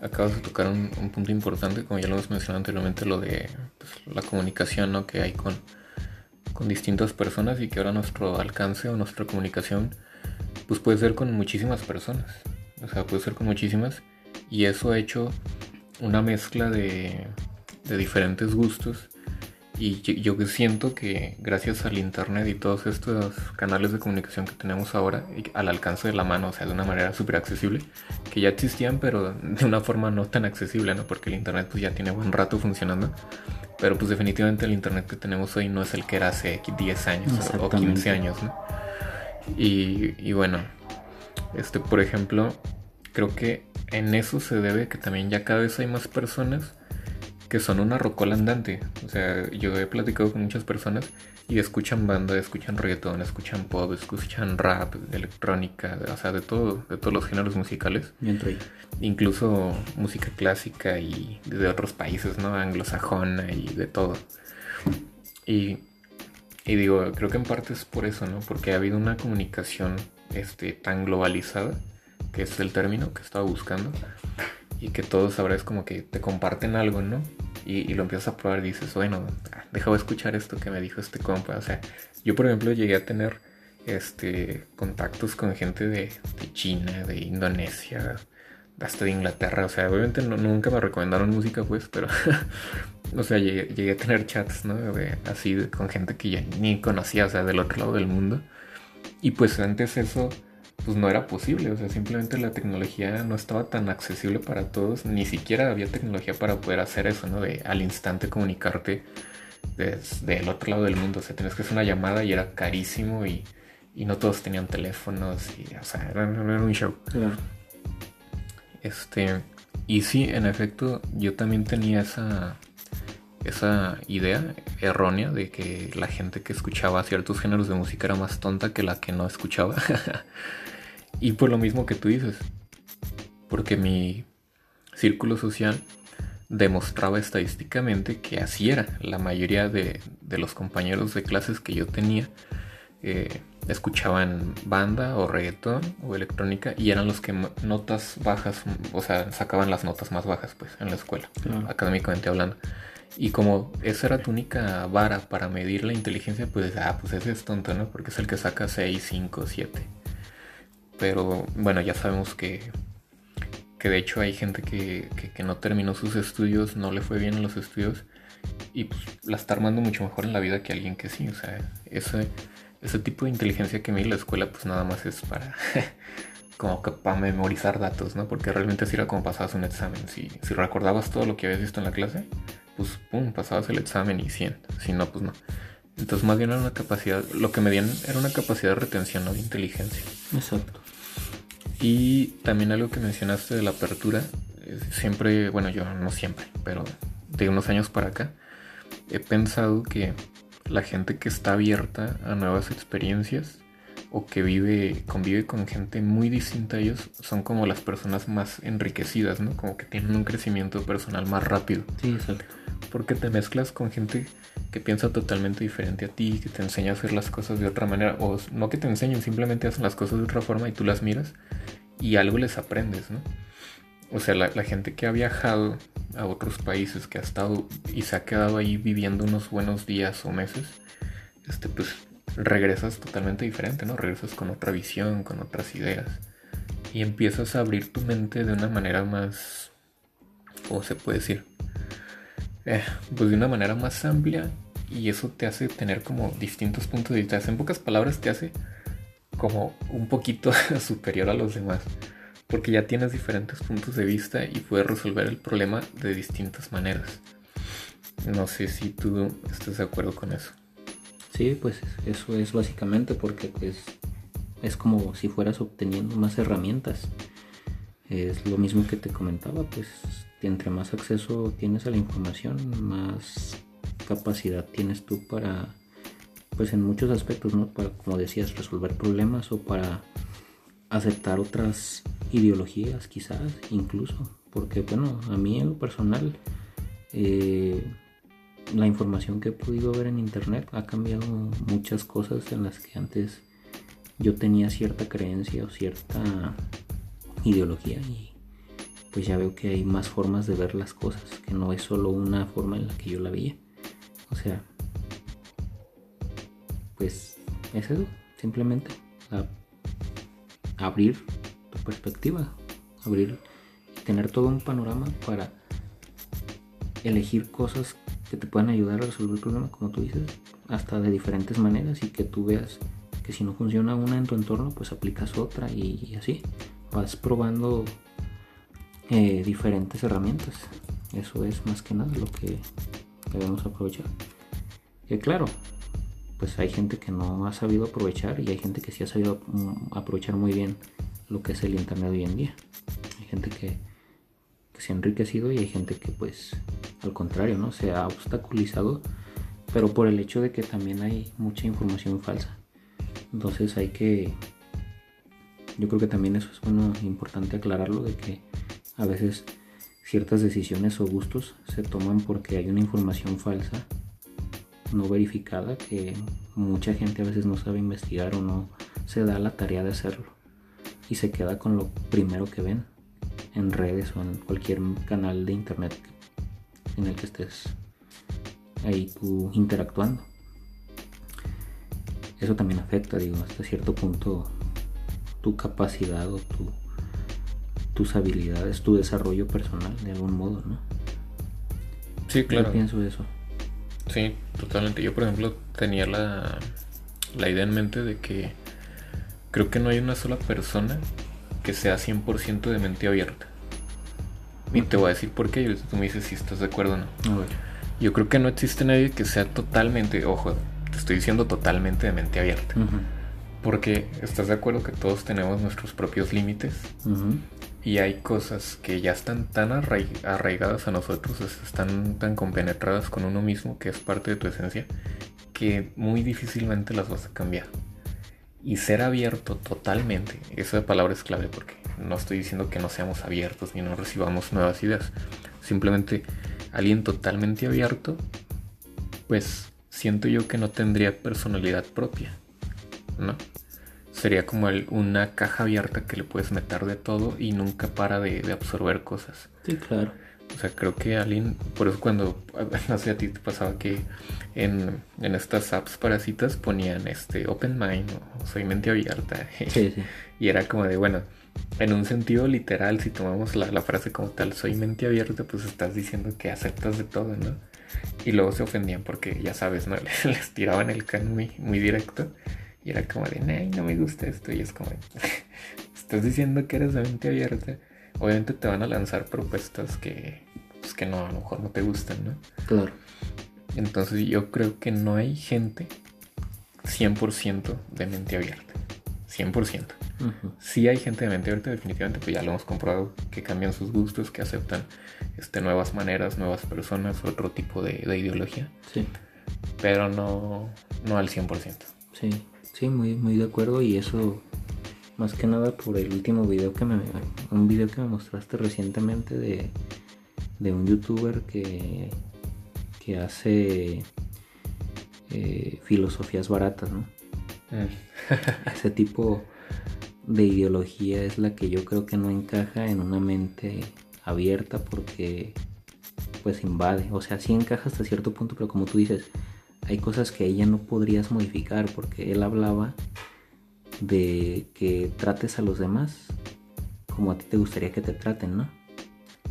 acabas de tocar un, punto importante, como ya lo hemos mencionado anteriormente, lo de pues, la comunicación ¿no? que hay con, con distintas personas y que ahora nuestro alcance o nuestra comunicación pues puede ser con muchísimas personas. O sea, puede ser con muchísimas. Y eso ha hecho una mezcla de, de diferentes gustos. Y yo, siento que gracias al internet y todos estos canales de comunicación que tenemos ahora, al alcance de la mano, o sea, de una manera súper accesible, que ya existían, pero de una forma no tan accesible, ¿no? Porque el internet pues ya tiene buen rato funcionando. Pero pues definitivamente el internet que tenemos hoy no es el que era hace 10 años o 15 años, ¿no? Y, bueno, este, por ejemplo, creo que en eso se debe que también ya cada vez hay más personas que son una rocola andante. O sea, yo he platicado con muchas personas y escuchan banda, escuchan reggaetón, escuchan pop, escuchan rap, electrónica, o sea, de todo, de todos los géneros musicales. Incluso música clásica y de otros países, ¿no? Anglosajona y de todo. Y y digo, creo que en parte es por eso, ¿no? Porque ha habido una comunicación este, tan globalizada, que es el término que estaba buscando, y que todos ahora es como que te comparten algo, ¿no? Y, lo empiezas a probar y dices, bueno, déjame escuchar esto que me dijo este compa. O sea, yo por ejemplo llegué a tener este, contactos con gente de, de China, de Indonesia, hasta de Inglaterra. O sea, obviamente nunca me recomendaron música, pues, pero o sea, llegué, a tener chats, ¿no? así con gente que ya ni conocía, o sea, del otro lado del mundo. Y pues antes eso, pues no era posible, o sea, simplemente la tecnología no estaba tan accesible para todos, ni siquiera había tecnología para poder hacer eso, ¿no? De al instante comunicarte desde el otro lado del mundo, o sea, tenías que hacer una llamada y era carísimo y, no todos tenían teléfonos y, o sea, era, un show. Este, y sí, en efecto, yo también tenía esa esa idea errónea de que la gente que escuchaba ciertos géneros de música era más tonta que la que no escuchaba. y por lo mismo que tú dices, porque mi círculo social demostraba estadísticamente que así era. La mayoría de, los compañeros de clases que yo tenía eh, escuchaban banda o reggaetón o electrónica y eran los que notas bajas, o sea, sacaban las notas más bajas pues en la escuela, académicamente hablando. Y como esa era tu única vara para medir la inteligencia, pues, ah, pues ese es tonto, ¿no? Porque es el que saca 6, 5, 7. Pero bueno, ya sabemos que, que de hecho hay gente que, que, no terminó sus estudios, no le fue bien en los estudios y pues la está armando mucho mejor en la vida que alguien que sí. O sea, ese, ese tipo de inteligencia que mide la escuela pues nada más es para... como que para memorizar datos, ¿no? Porque realmente así era como pasabas un examen. Si, si recordabas todo lo que habías visto en la clase, pues pum, pasabas el examen y 100. Si no, pues no. Entonces más bien era una capacidad, lo que medían era una capacidad de retención, no de inteligencia. Exacto. Y también algo que mencionaste de la apertura, siempre, bueno, yo no siempre, pero de unos años para acá, he pensado que la gente que está abierta a nuevas experiencias o que vive, convive con gente muy distinta a ellos, son como las personas más enriquecidas, ¿no? Como que tienen un crecimiento personal más rápido. Sí, exacto. Porque te mezclas con gente que piensa totalmente diferente a ti, que te enseña a hacer las cosas de otra manera, o no que te enseñen, simplemente hacen las cosas de otra forma y tú las miras y algo les aprendes, ¿no? O sea, la, gente que ha viajado a otros países, que ha estado y se ha quedado ahí viviendo unos buenos días o meses, este, pues regresas totalmente diferente, ¿no? Regresas con otra visión, con otras ideas. Y empiezas a abrir tu mente de una manera más... ¿Cómo se puede decir? Eh, pues de una manera más amplia y eso te hace tener como distintos puntos de vista. En pocas palabras te hace como un poquito superior a los demás. Porque ya tienes diferentes puntos de vista y puedes resolver el problema de distintas maneras. No sé si tú estás de acuerdo con eso. Sí, pues eso es básicamente porque pues es como si fueras obteniendo más herramientas. Es lo mismo que te comentaba, pues entre más acceso tienes a la información, más capacidad tienes tú para, pues en muchos aspectos, ¿no? Para, como decías, resolver problemas o para aceptar otras ideologías quizás, incluso. Porque bueno, a mí en lo personal, eh, la información que he podido ver en internet ha cambiado muchas cosas en las que antes yo tenía cierta creencia o cierta ideología y pues ya veo que hay más formas de ver las cosas, que no es solo una forma en la que yo la veía. O sea, pues es eso, simplemente abrir tu perspectiva, abrir y tener todo un panorama para elegir cosas que te puedan ayudar a resolver el problema, como tú dices, hasta de diferentes maneras y que tú veas que si no funciona una en tu entorno, pues aplicas otra y, así vas probando eh, diferentes herramientas. Eso es más que nada lo que debemos aprovechar. Que claro, pues hay gente que no ha sabido aprovechar y hay gente que sí ha sabido mm, aprovechar muy bien lo que es el internet hoy en día. Hay gente que, se ha enriquecido y hay gente que pues al contrario, ¿no? Se ha obstaculizado, pero por el hecho de que también hay mucha información falsa. Entonces hay que, yo creo que también eso es bueno, importante aclararlo, de que a veces ciertas decisiones o gustos se toman porque hay una información falsa no verificada que mucha gente a veces no sabe investigar o no se da la tarea de hacerlo y se queda con lo primero que ven en redes o en cualquier canal de internet en el que estés ahí tú interactuando. Eso también afecta, digo, hasta cierto punto tu capacidad o tu, tus habilidades, tu desarrollo personal de algún modo, ¿no? Sí, claro. Yo pienso eso. Sí, totalmente. Yo, por ejemplo, tenía la, la idea en mente de que creo que no hay una sola persona que sea 100% de mente abierta. Y te voy a decir por qué y tú me dices si estás de acuerdo o no. Yo creo que no existe nadie que sea totalmente, ojo, te estoy diciendo totalmente de mente abierta. Porque estás de acuerdo que todos tenemos nuestros propios límites. Y hay cosas que ya están tan arraigadas a nosotros, están tan compenetradas con uno mismo, que es parte de tu esencia, que muy difícilmente las vas a cambiar. Y ser abierto totalmente, esa palabra es clave porque no estoy diciendo que no seamos abiertos ni no recibamos nuevas ideas. Simplemente alguien totalmente abierto, pues siento yo que no tendría personalidad propia, ¿no? Sería como una caja abierta que le puedes meter de todo y nunca para de, absorber cosas. Sí, claro. O sea, creo que alguien, por eso cuando, no sé, a ti te pasaba que en, estas apps para citas ponían este open mind o soy mente abierta. Sí, sí. Y era como de, bueno, en un sentido literal, si tomamos la, frase como tal, soy mente abierta, pues estás diciendo que aceptas de todo, ¿no? Y luego se ofendían porque, ya sabes, ¿no? Les, tiraban el can muy, muy directo. Y era como de, no me gusta esto. Y es como, estás diciendo que eres de mente abierta. Obviamente te van a lanzar propuestas que, pues que no, a lo mejor no te gustan, ¿no? Claro. Entonces yo creo que no hay gente 100% de mente abierta. 100%. Sí hay gente de mente abierta, definitivamente, pues ya lo hemos comprobado, que cambian sus gustos, que aceptan este, nuevas maneras, nuevas personas, otro tipo de, ideología. Sí. Pero no, no al 100%. Sí, sí, muy, muy de acuerdo y eso más que nada por el último video que me un video que me mostraste recientemente de, de un youtuber que, que hace eh, filosofías baratas, ¿no? Mm. Ese tipo de ideología es la que yo creo que no encaja en una mente abierta porque pues invade, o sea, sí encaja hasta cierto punto, pero como tú dices, hay cosas que ella no podrías modificar porque él hablaba de que trates a los demás como a ti te gustaría que te traten, ¿no?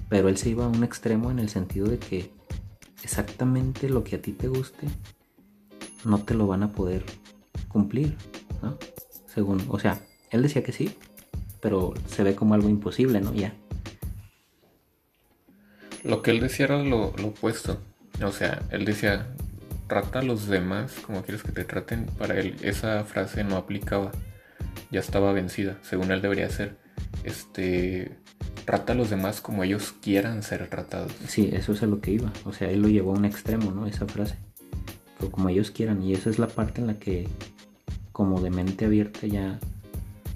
Pero él se iba a un extremo en el sentido de que exactamente lo que a ti te guste no te lo van a poder cumplir, ¿no? Según, o sea, él decía que sí, pero se ve como algo imposible, ¿no? Ya. Lo que él decía era lo, opuesto. O sea, él decía, trata a los demás como quieres que te traten. Para él esa frase no aplicaba ya estaba vencida, según él debería ser. Este, trata a los demás como ellos quieran ser tratados. Sí, eso es a lo que iba. O sea, él lo llevó a un extremo, ¿no? Esa frase. Pero como ellos quieran. Y esa es la parte en la que, como de mente abierta, ya,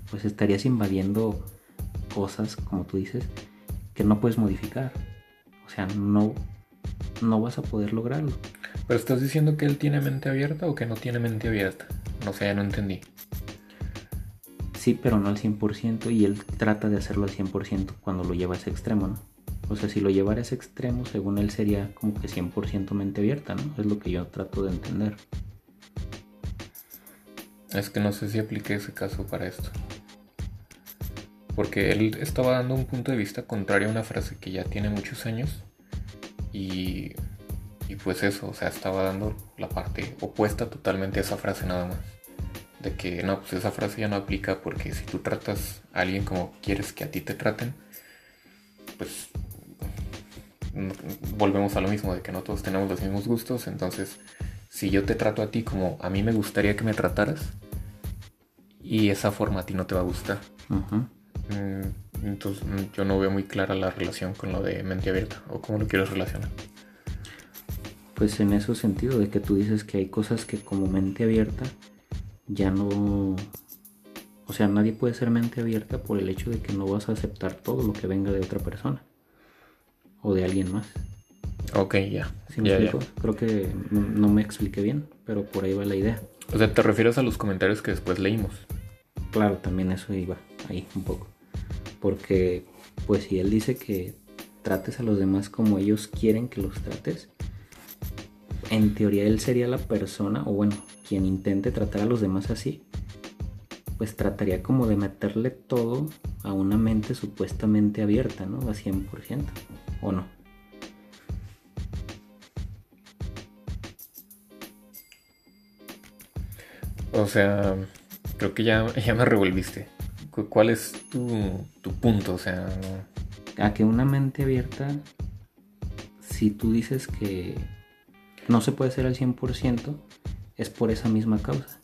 pues estarías invadiendo cosas, como tú dices, que no puedes modificar. O sea, no, no vas a poder lograrlo. Pero estás diciendo que él tiene mente abierta o que no tiene mente abierta. No sé, ya no entendí. Sí, pero no al 100% y él trata de hacerlo al 100% cuando lo lleva a ese extremo, ¿no? O sea, si lo llevara a ese extremo, según él sería como que 100% mente abierta, ¿no? Es lo que yo trato de entender. Es que no sé si aplique ese caso para esto. Porque él estaba dando un punto de vista contrario a una frase que ya tiene muchos años. Y, y pues eso, o sea, estaba dando la parte opuesta totalmente a esa frase nada más de que no, pues esa frase ya no aplica porque si tú tratas a alguien como quieres que a ti te traten, pues volvemos a lo mismo, de que no todos tenemos los mismos gustos, entonces si yo te trato a ti como a mí me gustaría que me trataras, y esa forma a ti no te va a gustar. Mm, entonces yo no veo muy clara la relación con lo de mente abierta, o cómo lo quieres relacionar. Pues en ese sentido, de que tú dices que hay cosas que como mente abierta ya no... O sea, nadie puede ser mente abierta por el hecho de que no vas a aceptar todo lo que venga de otra persona o de alguien más. Ok, ya. Creo que no, me expliqué bien, pero por ahí va la idea. O sea, ¿te refieres a los comentarios que después leímos? Claro, también eso iba ahí un poco. Porque, pues si él dice que trates a los demás como ellos quieren que los trates, en teoría él sería la persona, o bueno, quien intente tratar a los demás así, pues trataría como de meterle todo a una mente supuestamente abierta, ¿no? A 100%, ¿o no? O sea, creo que ya, ya me revolviste. ¿Cuál es tu, tu punto? O sea, a que una mente abierta, si tú dices que no se puede ser al 100%, es por esa misma causa,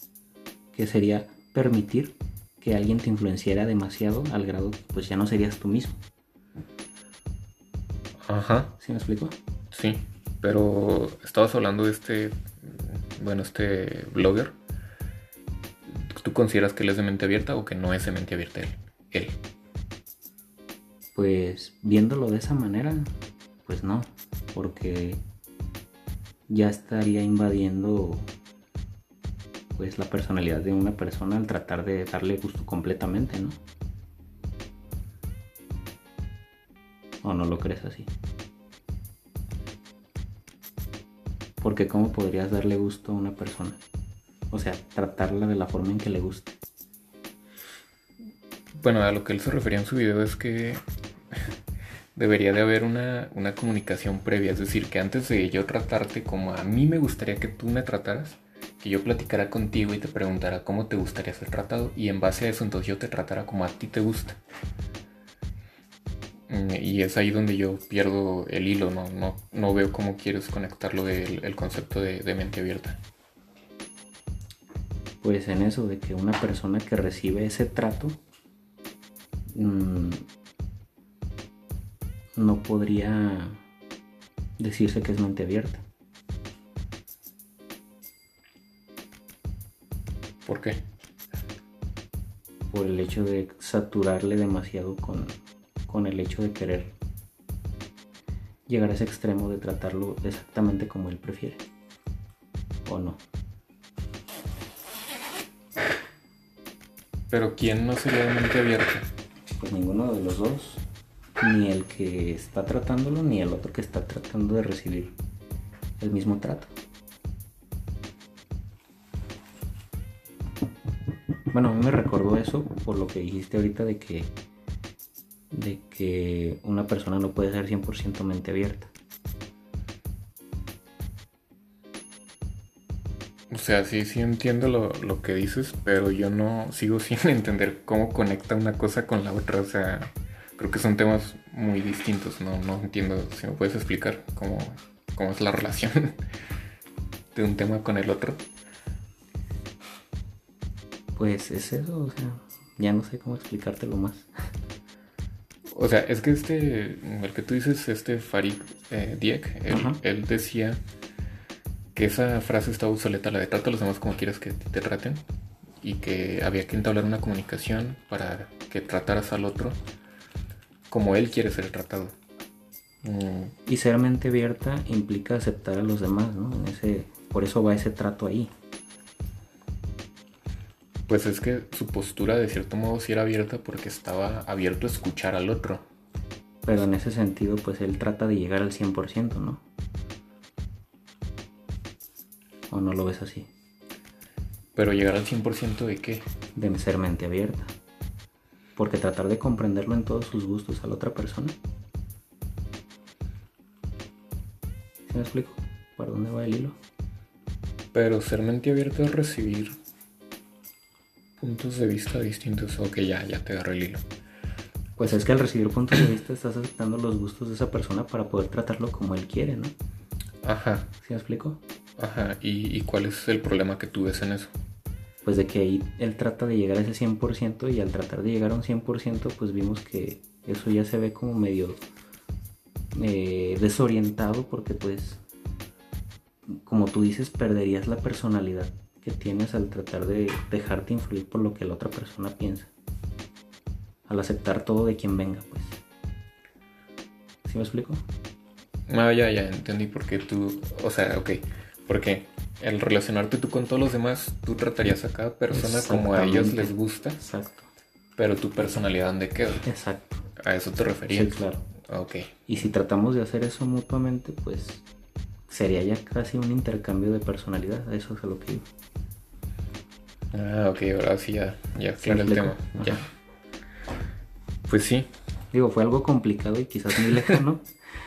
que sería permitir que alguien te influenciara demasiado al grado que pues ya no serías tú mismo. Ajá. ¿Sí me explico? Sí, pero estabas hablando de este, bueno, este blogger. ¿Tú consideras que él es de mente abierta o que no es de mente abierta él? él? Pues viéndolo de esa manera, pues no, porque ya estaría invadiendo pues la personalidad de una persona al tratar de darle gusto completamente, ¿no? ¿O no lo crees así? Porque ¿cómo podrías darle gusto a una persona? O sea, tratarla de la forma en que le guste. Bueno, a lo que él se refería en su video es que debería de haber una, una, comunicación previa. Es decir, que antes de yo tratarte como a mí me gustaría que tú me trataras, que yo platicara contigo y te preguntara cómo te gustaría ser tratado y en base a eso entonces yo te tratara como a ti te gusta. Mm, y es ahí donde yo pierdo el hilo, no, no, no veo cómo quieres conectarlo del el concepto de, mente abierta. Pues en eso, de que una persona que recibe ese trato mm, no podría decirse que es mente abierta. ¿Por qué? Por el hecho de saturarle demasiado con, con el hecho de querer llegar a ese extremo de tratarlo exactamente como él prefiere. ¿O no? Pero ¿quién no sería de mente abierta? Pues ninguno de los dos. Ni el que está tratándolo, ni el otro que está tratando de recibir el mismo trato. Bueno, a mí me recordó eso por lo que dijiste ahorita de que de que una persona no puede ser 100% mente abierta. O sea, sí, sí entiendo lo, lo, que dices, pero yo no sigo sin entender cómo conecta una cosa con la otra. O sea, creo que son temas muy distintos. No, no entiendo si me puedes explicar cómo, cómo es la relación de un tema con el otro. Pues es eso, o sea, ya no sé cómo explicártelo más. O sea, es que este, el que tú dices, este Farid eh, Diek, él, decía que esa frase estaba obsoleta, la de trata a los demás como quieras que te traten, y que había que entablar una comunicación para que trataras al otro como él quiere ser tratado. Mm. Y ser mente abierta implica aceptar a los demás, ¿no? En ese, por eso va ese trato ahí. Pues es que su postura de cierto modo sí era abierta porque estaba abierto a escuchar al otro. Pero en ese sentido, pues él trata de llegar al 100%, ¿no? ¿O no lo ves así? Pero llegar al 100% de qué? De ser mente abierta. Porque tratar de comprenderlo en todos sus gustos a la otra persona. ¿Se me explico? ¿Para dónde va el hilo? Pero ser mente abierta es recibir puntos de vista distintos. Ok, ya, ya te agarré el hilo. Pues es que al recibir puntos de vista estás aceptando los gustos de esa persona para poder tratarlo como él quiere, ¿no? Ajá. ¿Sí me explico? Ajá. ¿Y, cuál es el problema que tú ves en eso? Pues de que ahí él trata de llegar a ese 100% y al tratar de llegar a un 100% pues vimos que eso ya se ve como medio eh, desorientado porque pues como tú dices perderías la personalidad que tienes al tratar de dejarte influir por lo que la otra persona piensa. Al aceptar todo de quien venga, pues. ¿Sí me explico? Ah, ya, ya, entendí por qué tú, o sea, ok, porque el relacionarte tú con todos los demás, tú tratarías a cada persona como a ellos les gusta. Exacto. Pero tu personalidad, ¿dónde queda? Exacto. ¿A eso te referías? Sí, claro. Ok. Y si tratamos de hacer eso mutuamente, pues sería ya casi un intercambio de personalidad. Eso es a lo que digo. Ah, ok, ahora sí ya, ya claro el tema. Ya. Pues sí. Digo, fue algo complicado y quizás muy lejano,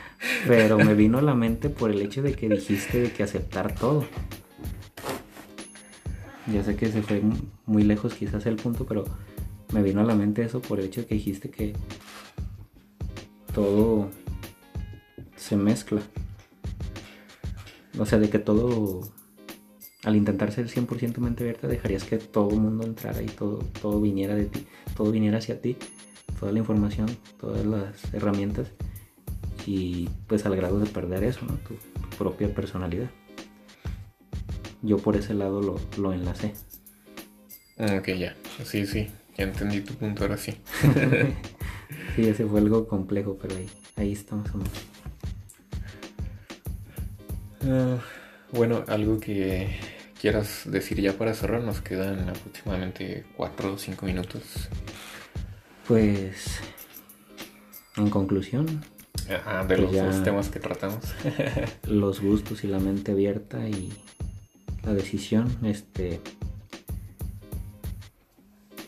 pero me vino a la mente por el hecho de que dijiste de que aceptar todo. Ya sé que se fue muy lejos quizás el punto, pero me vino a la mente eso por el hecho de que dijiste que todo se mezcla. O sea, de que todo al intentar ser 100% mente abierta, dejarías que todo el mundo entrara y todo, todo viniera de ti, todo viniera hacia ti, toda la información, todas las herramientas, y pues al grado de perder eso, ¿no? tu, propia personalidad. Yo por ese lado lo, lo enlacé. Ah, ok, ya. Sí, sí. Ya entendí tu punto ahora sí. sí, ese fue algo complejo, pero ahí, ahí estamos. Uh, bueno, algo que quieras decir ya para cerrar, nos quedan aproximadamente 4 o 5 minutos. Pues, en conclusión, de pues los dos temas que tratamos. los gustos y la mente abierta y la decisión, este,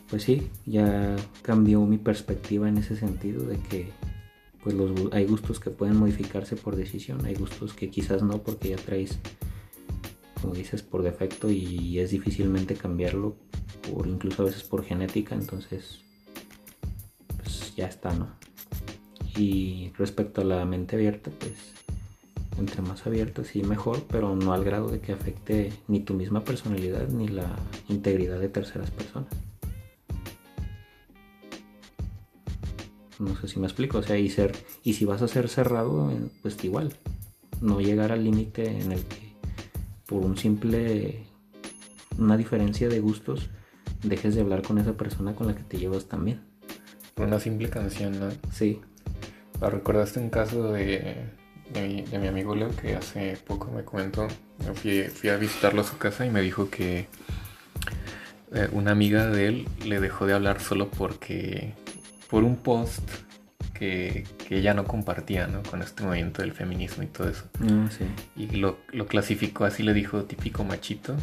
pues sí, ya cambió mi perspectiva en ese sentido de que pues hay gustos que pueden modificarse por decisión, hay gustos que quizás no porque ya traes como dices, por defecto y es difícilmente cambiarlo, por incluso a veces por genética, entonces pues ya está, ¿no? Y respecto a la mente abierta, pues entre más abierta sí mejor, pero no al grado de que afecte ni tu misma personalidad ni la integridad de terceras personas. No sé si me explico. O sea, y ser, y si vas a ser cerrado, eh, pues igual. No llegar al límite en el que por un simple una diferencia de gustos dejes de hablar con esa persona con la que te llevas también. Por una simple canción, ¿no? Sí. Ah, ¿Recordaste un caso de, de, mi, amigo Leo que hace poco me comentó? Fui, fui a visitarlo a su casa y me dijo que eh, una amiga de él le dejó de hablar solo porque por un post que, que ella no compartía ¿no? con este movimiento del feminismo y todo eso. Ah, sí. Y lo, lo, clasificó así, le dijo típico machito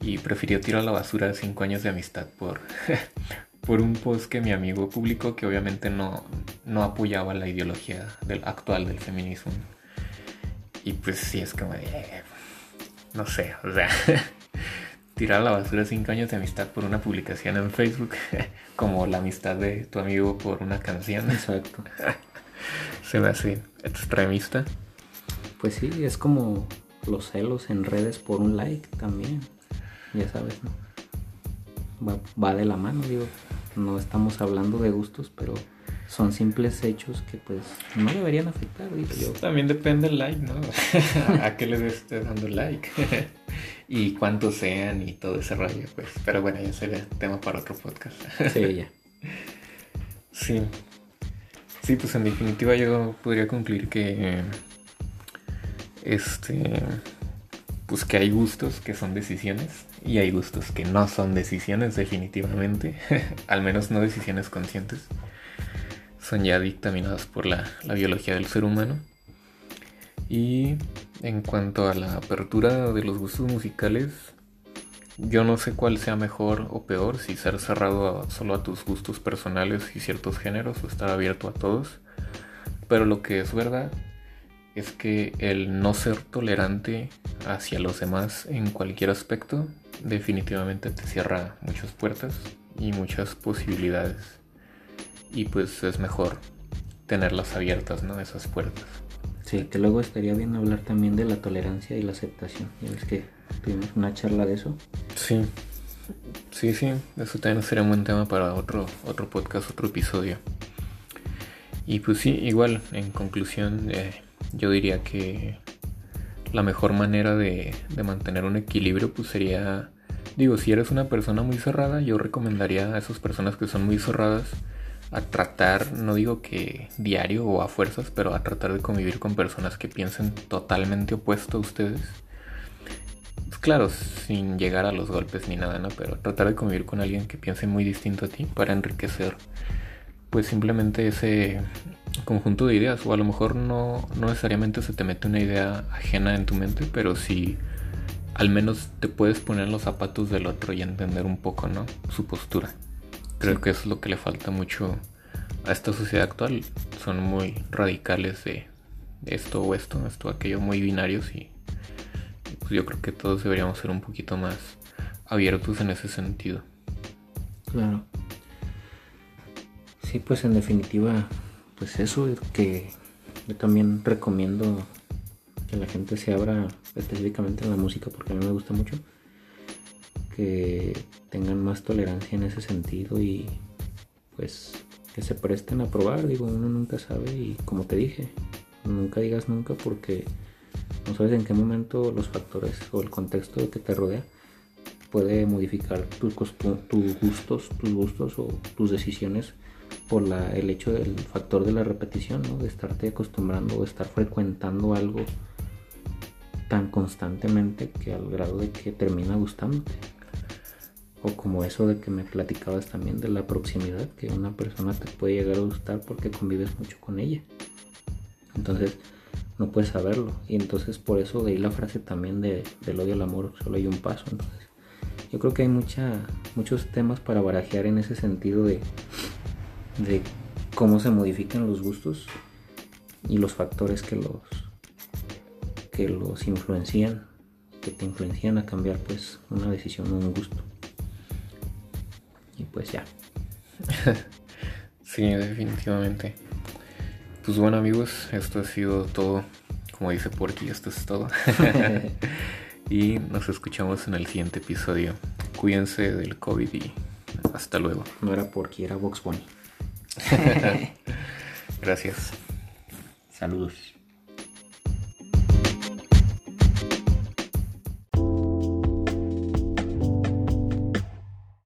y prefirió tirar a la basura cinco años de amistad por, por un post que mi amigo publicó que obviamente no, no apoyaba la ideología del, actual del feminismo. Y pues sí, es como de... No sé, o sea... tirar a la basura cinco años de amistad por una publicación en Facebook, como la amistad de tu amigo por una canción. Exacto. Se me hace extremista. Pues sí, es como los celos en redes por un like también. Ya sabes, ¿no? Va, va de la mano, digo. No estamos hablando de gustos, pero son simples hechos que pues no deberían afectar, digo yo. También depende el like, ¿no? a qué les estés dando like. Y cuántos sean y todo ese rollo, pues. Pero bueno, ya sería tema para otro podcast. sí, ya. Sí. Sí, pues en definitiva yo podría concluir que este pues que hay gustos que son decisiones y hay gustos que no son decisiones definitivamente, al menos no decisiones conscientes. Son ya dictaminadas por la, la biología del ser humano. Y en cuanto a la apertura de los gustos musicales, yo no sé cuál sea mejor o peor, si ser cerrado solo a tus gustos personales y ciertos géneros o estar abierto a todos. Pero lo que es verdad es que el no ser tolerante hacia los demás en cualquier aspecto definitivamente te cierra muchas puertas y muchas posibilidades. Y pues es mejor tenerlas abiertas, ¿no? Esas puertas. Sí, que luego estaría bien hablar también de la tolerancia y la aceptación. Ya ves que tuvimos una charla de eso. Sí, sí, sí. Eso también sería un buen tema para otro, otro podcast, otro episodio. Y pues sí, igual, en conclusión, eh, yo diría que la mejor manera de, de, mantener un equilibrio pues sería, digo, si eres una persona muy cerrada, yo recomendaría a esas personas que son muy cerradas a tratar, no digo que diario o a fuerzas, pero a tratar de convivir con personas que piensen totalmente opuesto a ustedes. Pues claro, sin llegar a los golpes ni nada, ¿no? Pero tratar de convivir con alguien que piense muy distinto a ti para enriquecer, pues simplemente ese conjunto de ideas. O a lo mejor no, no necesariamente se te mete una idea ajena en tu mente, pero sí al menos te puedes poner los zapatos del otro y entender un poco, ¿no? Su postura. Creo que es lo que le falta mucho a esta sociedad actual. Son muy radicales de esto o esto, esto, aquello, muy binarios y pues yo creo que todos deberíamos ser un poquito más abiertos en ese sentido. Claro. Sí, pues en definitiva, pues eso que yo también recomiendo que la gente se abra específicamente en la música porque a mí me gusta mucho que tengan más tolerancia en ese sentido y pues que se presten a probar, digo, uno nunca sabe y como te dije, nunca digas nunca porque no sabes en qué momento los factores o el contexto que te rodea puede modificar tus, tus gustos, tus gustos o tus decisiones por la, el hecho del factor de la repetición, ¿no? de estarte acostumbrando o estar frecuentando algo tan constantemente que al grado de que termina gustándote. Como eso de que me platicabas también de la proximidad, que una persona te puede llegar a gustar porque convives mucho con ella. Entonces no puedes saberlo. Y entonces por eso de ahí la frase también de, del odio al amor, solo hay un paso. Entonces yo creo que hay mucha, muchos temas para barajear en ese sentido de, de cómo se modifican los gustos y los factores que los, que los influencian, que te influencian a cambiar pues una decisión o un gusto y pues ya. sí, definitivamente. Pues bueno amigos, esto ha sido todo. Como dice Porky, esto es todo. y nos escuchamos en el siguiente episodio. Cuídense del COVID y hasta luego. No era Porky, era Vox Bunny. Gracias. Saludos.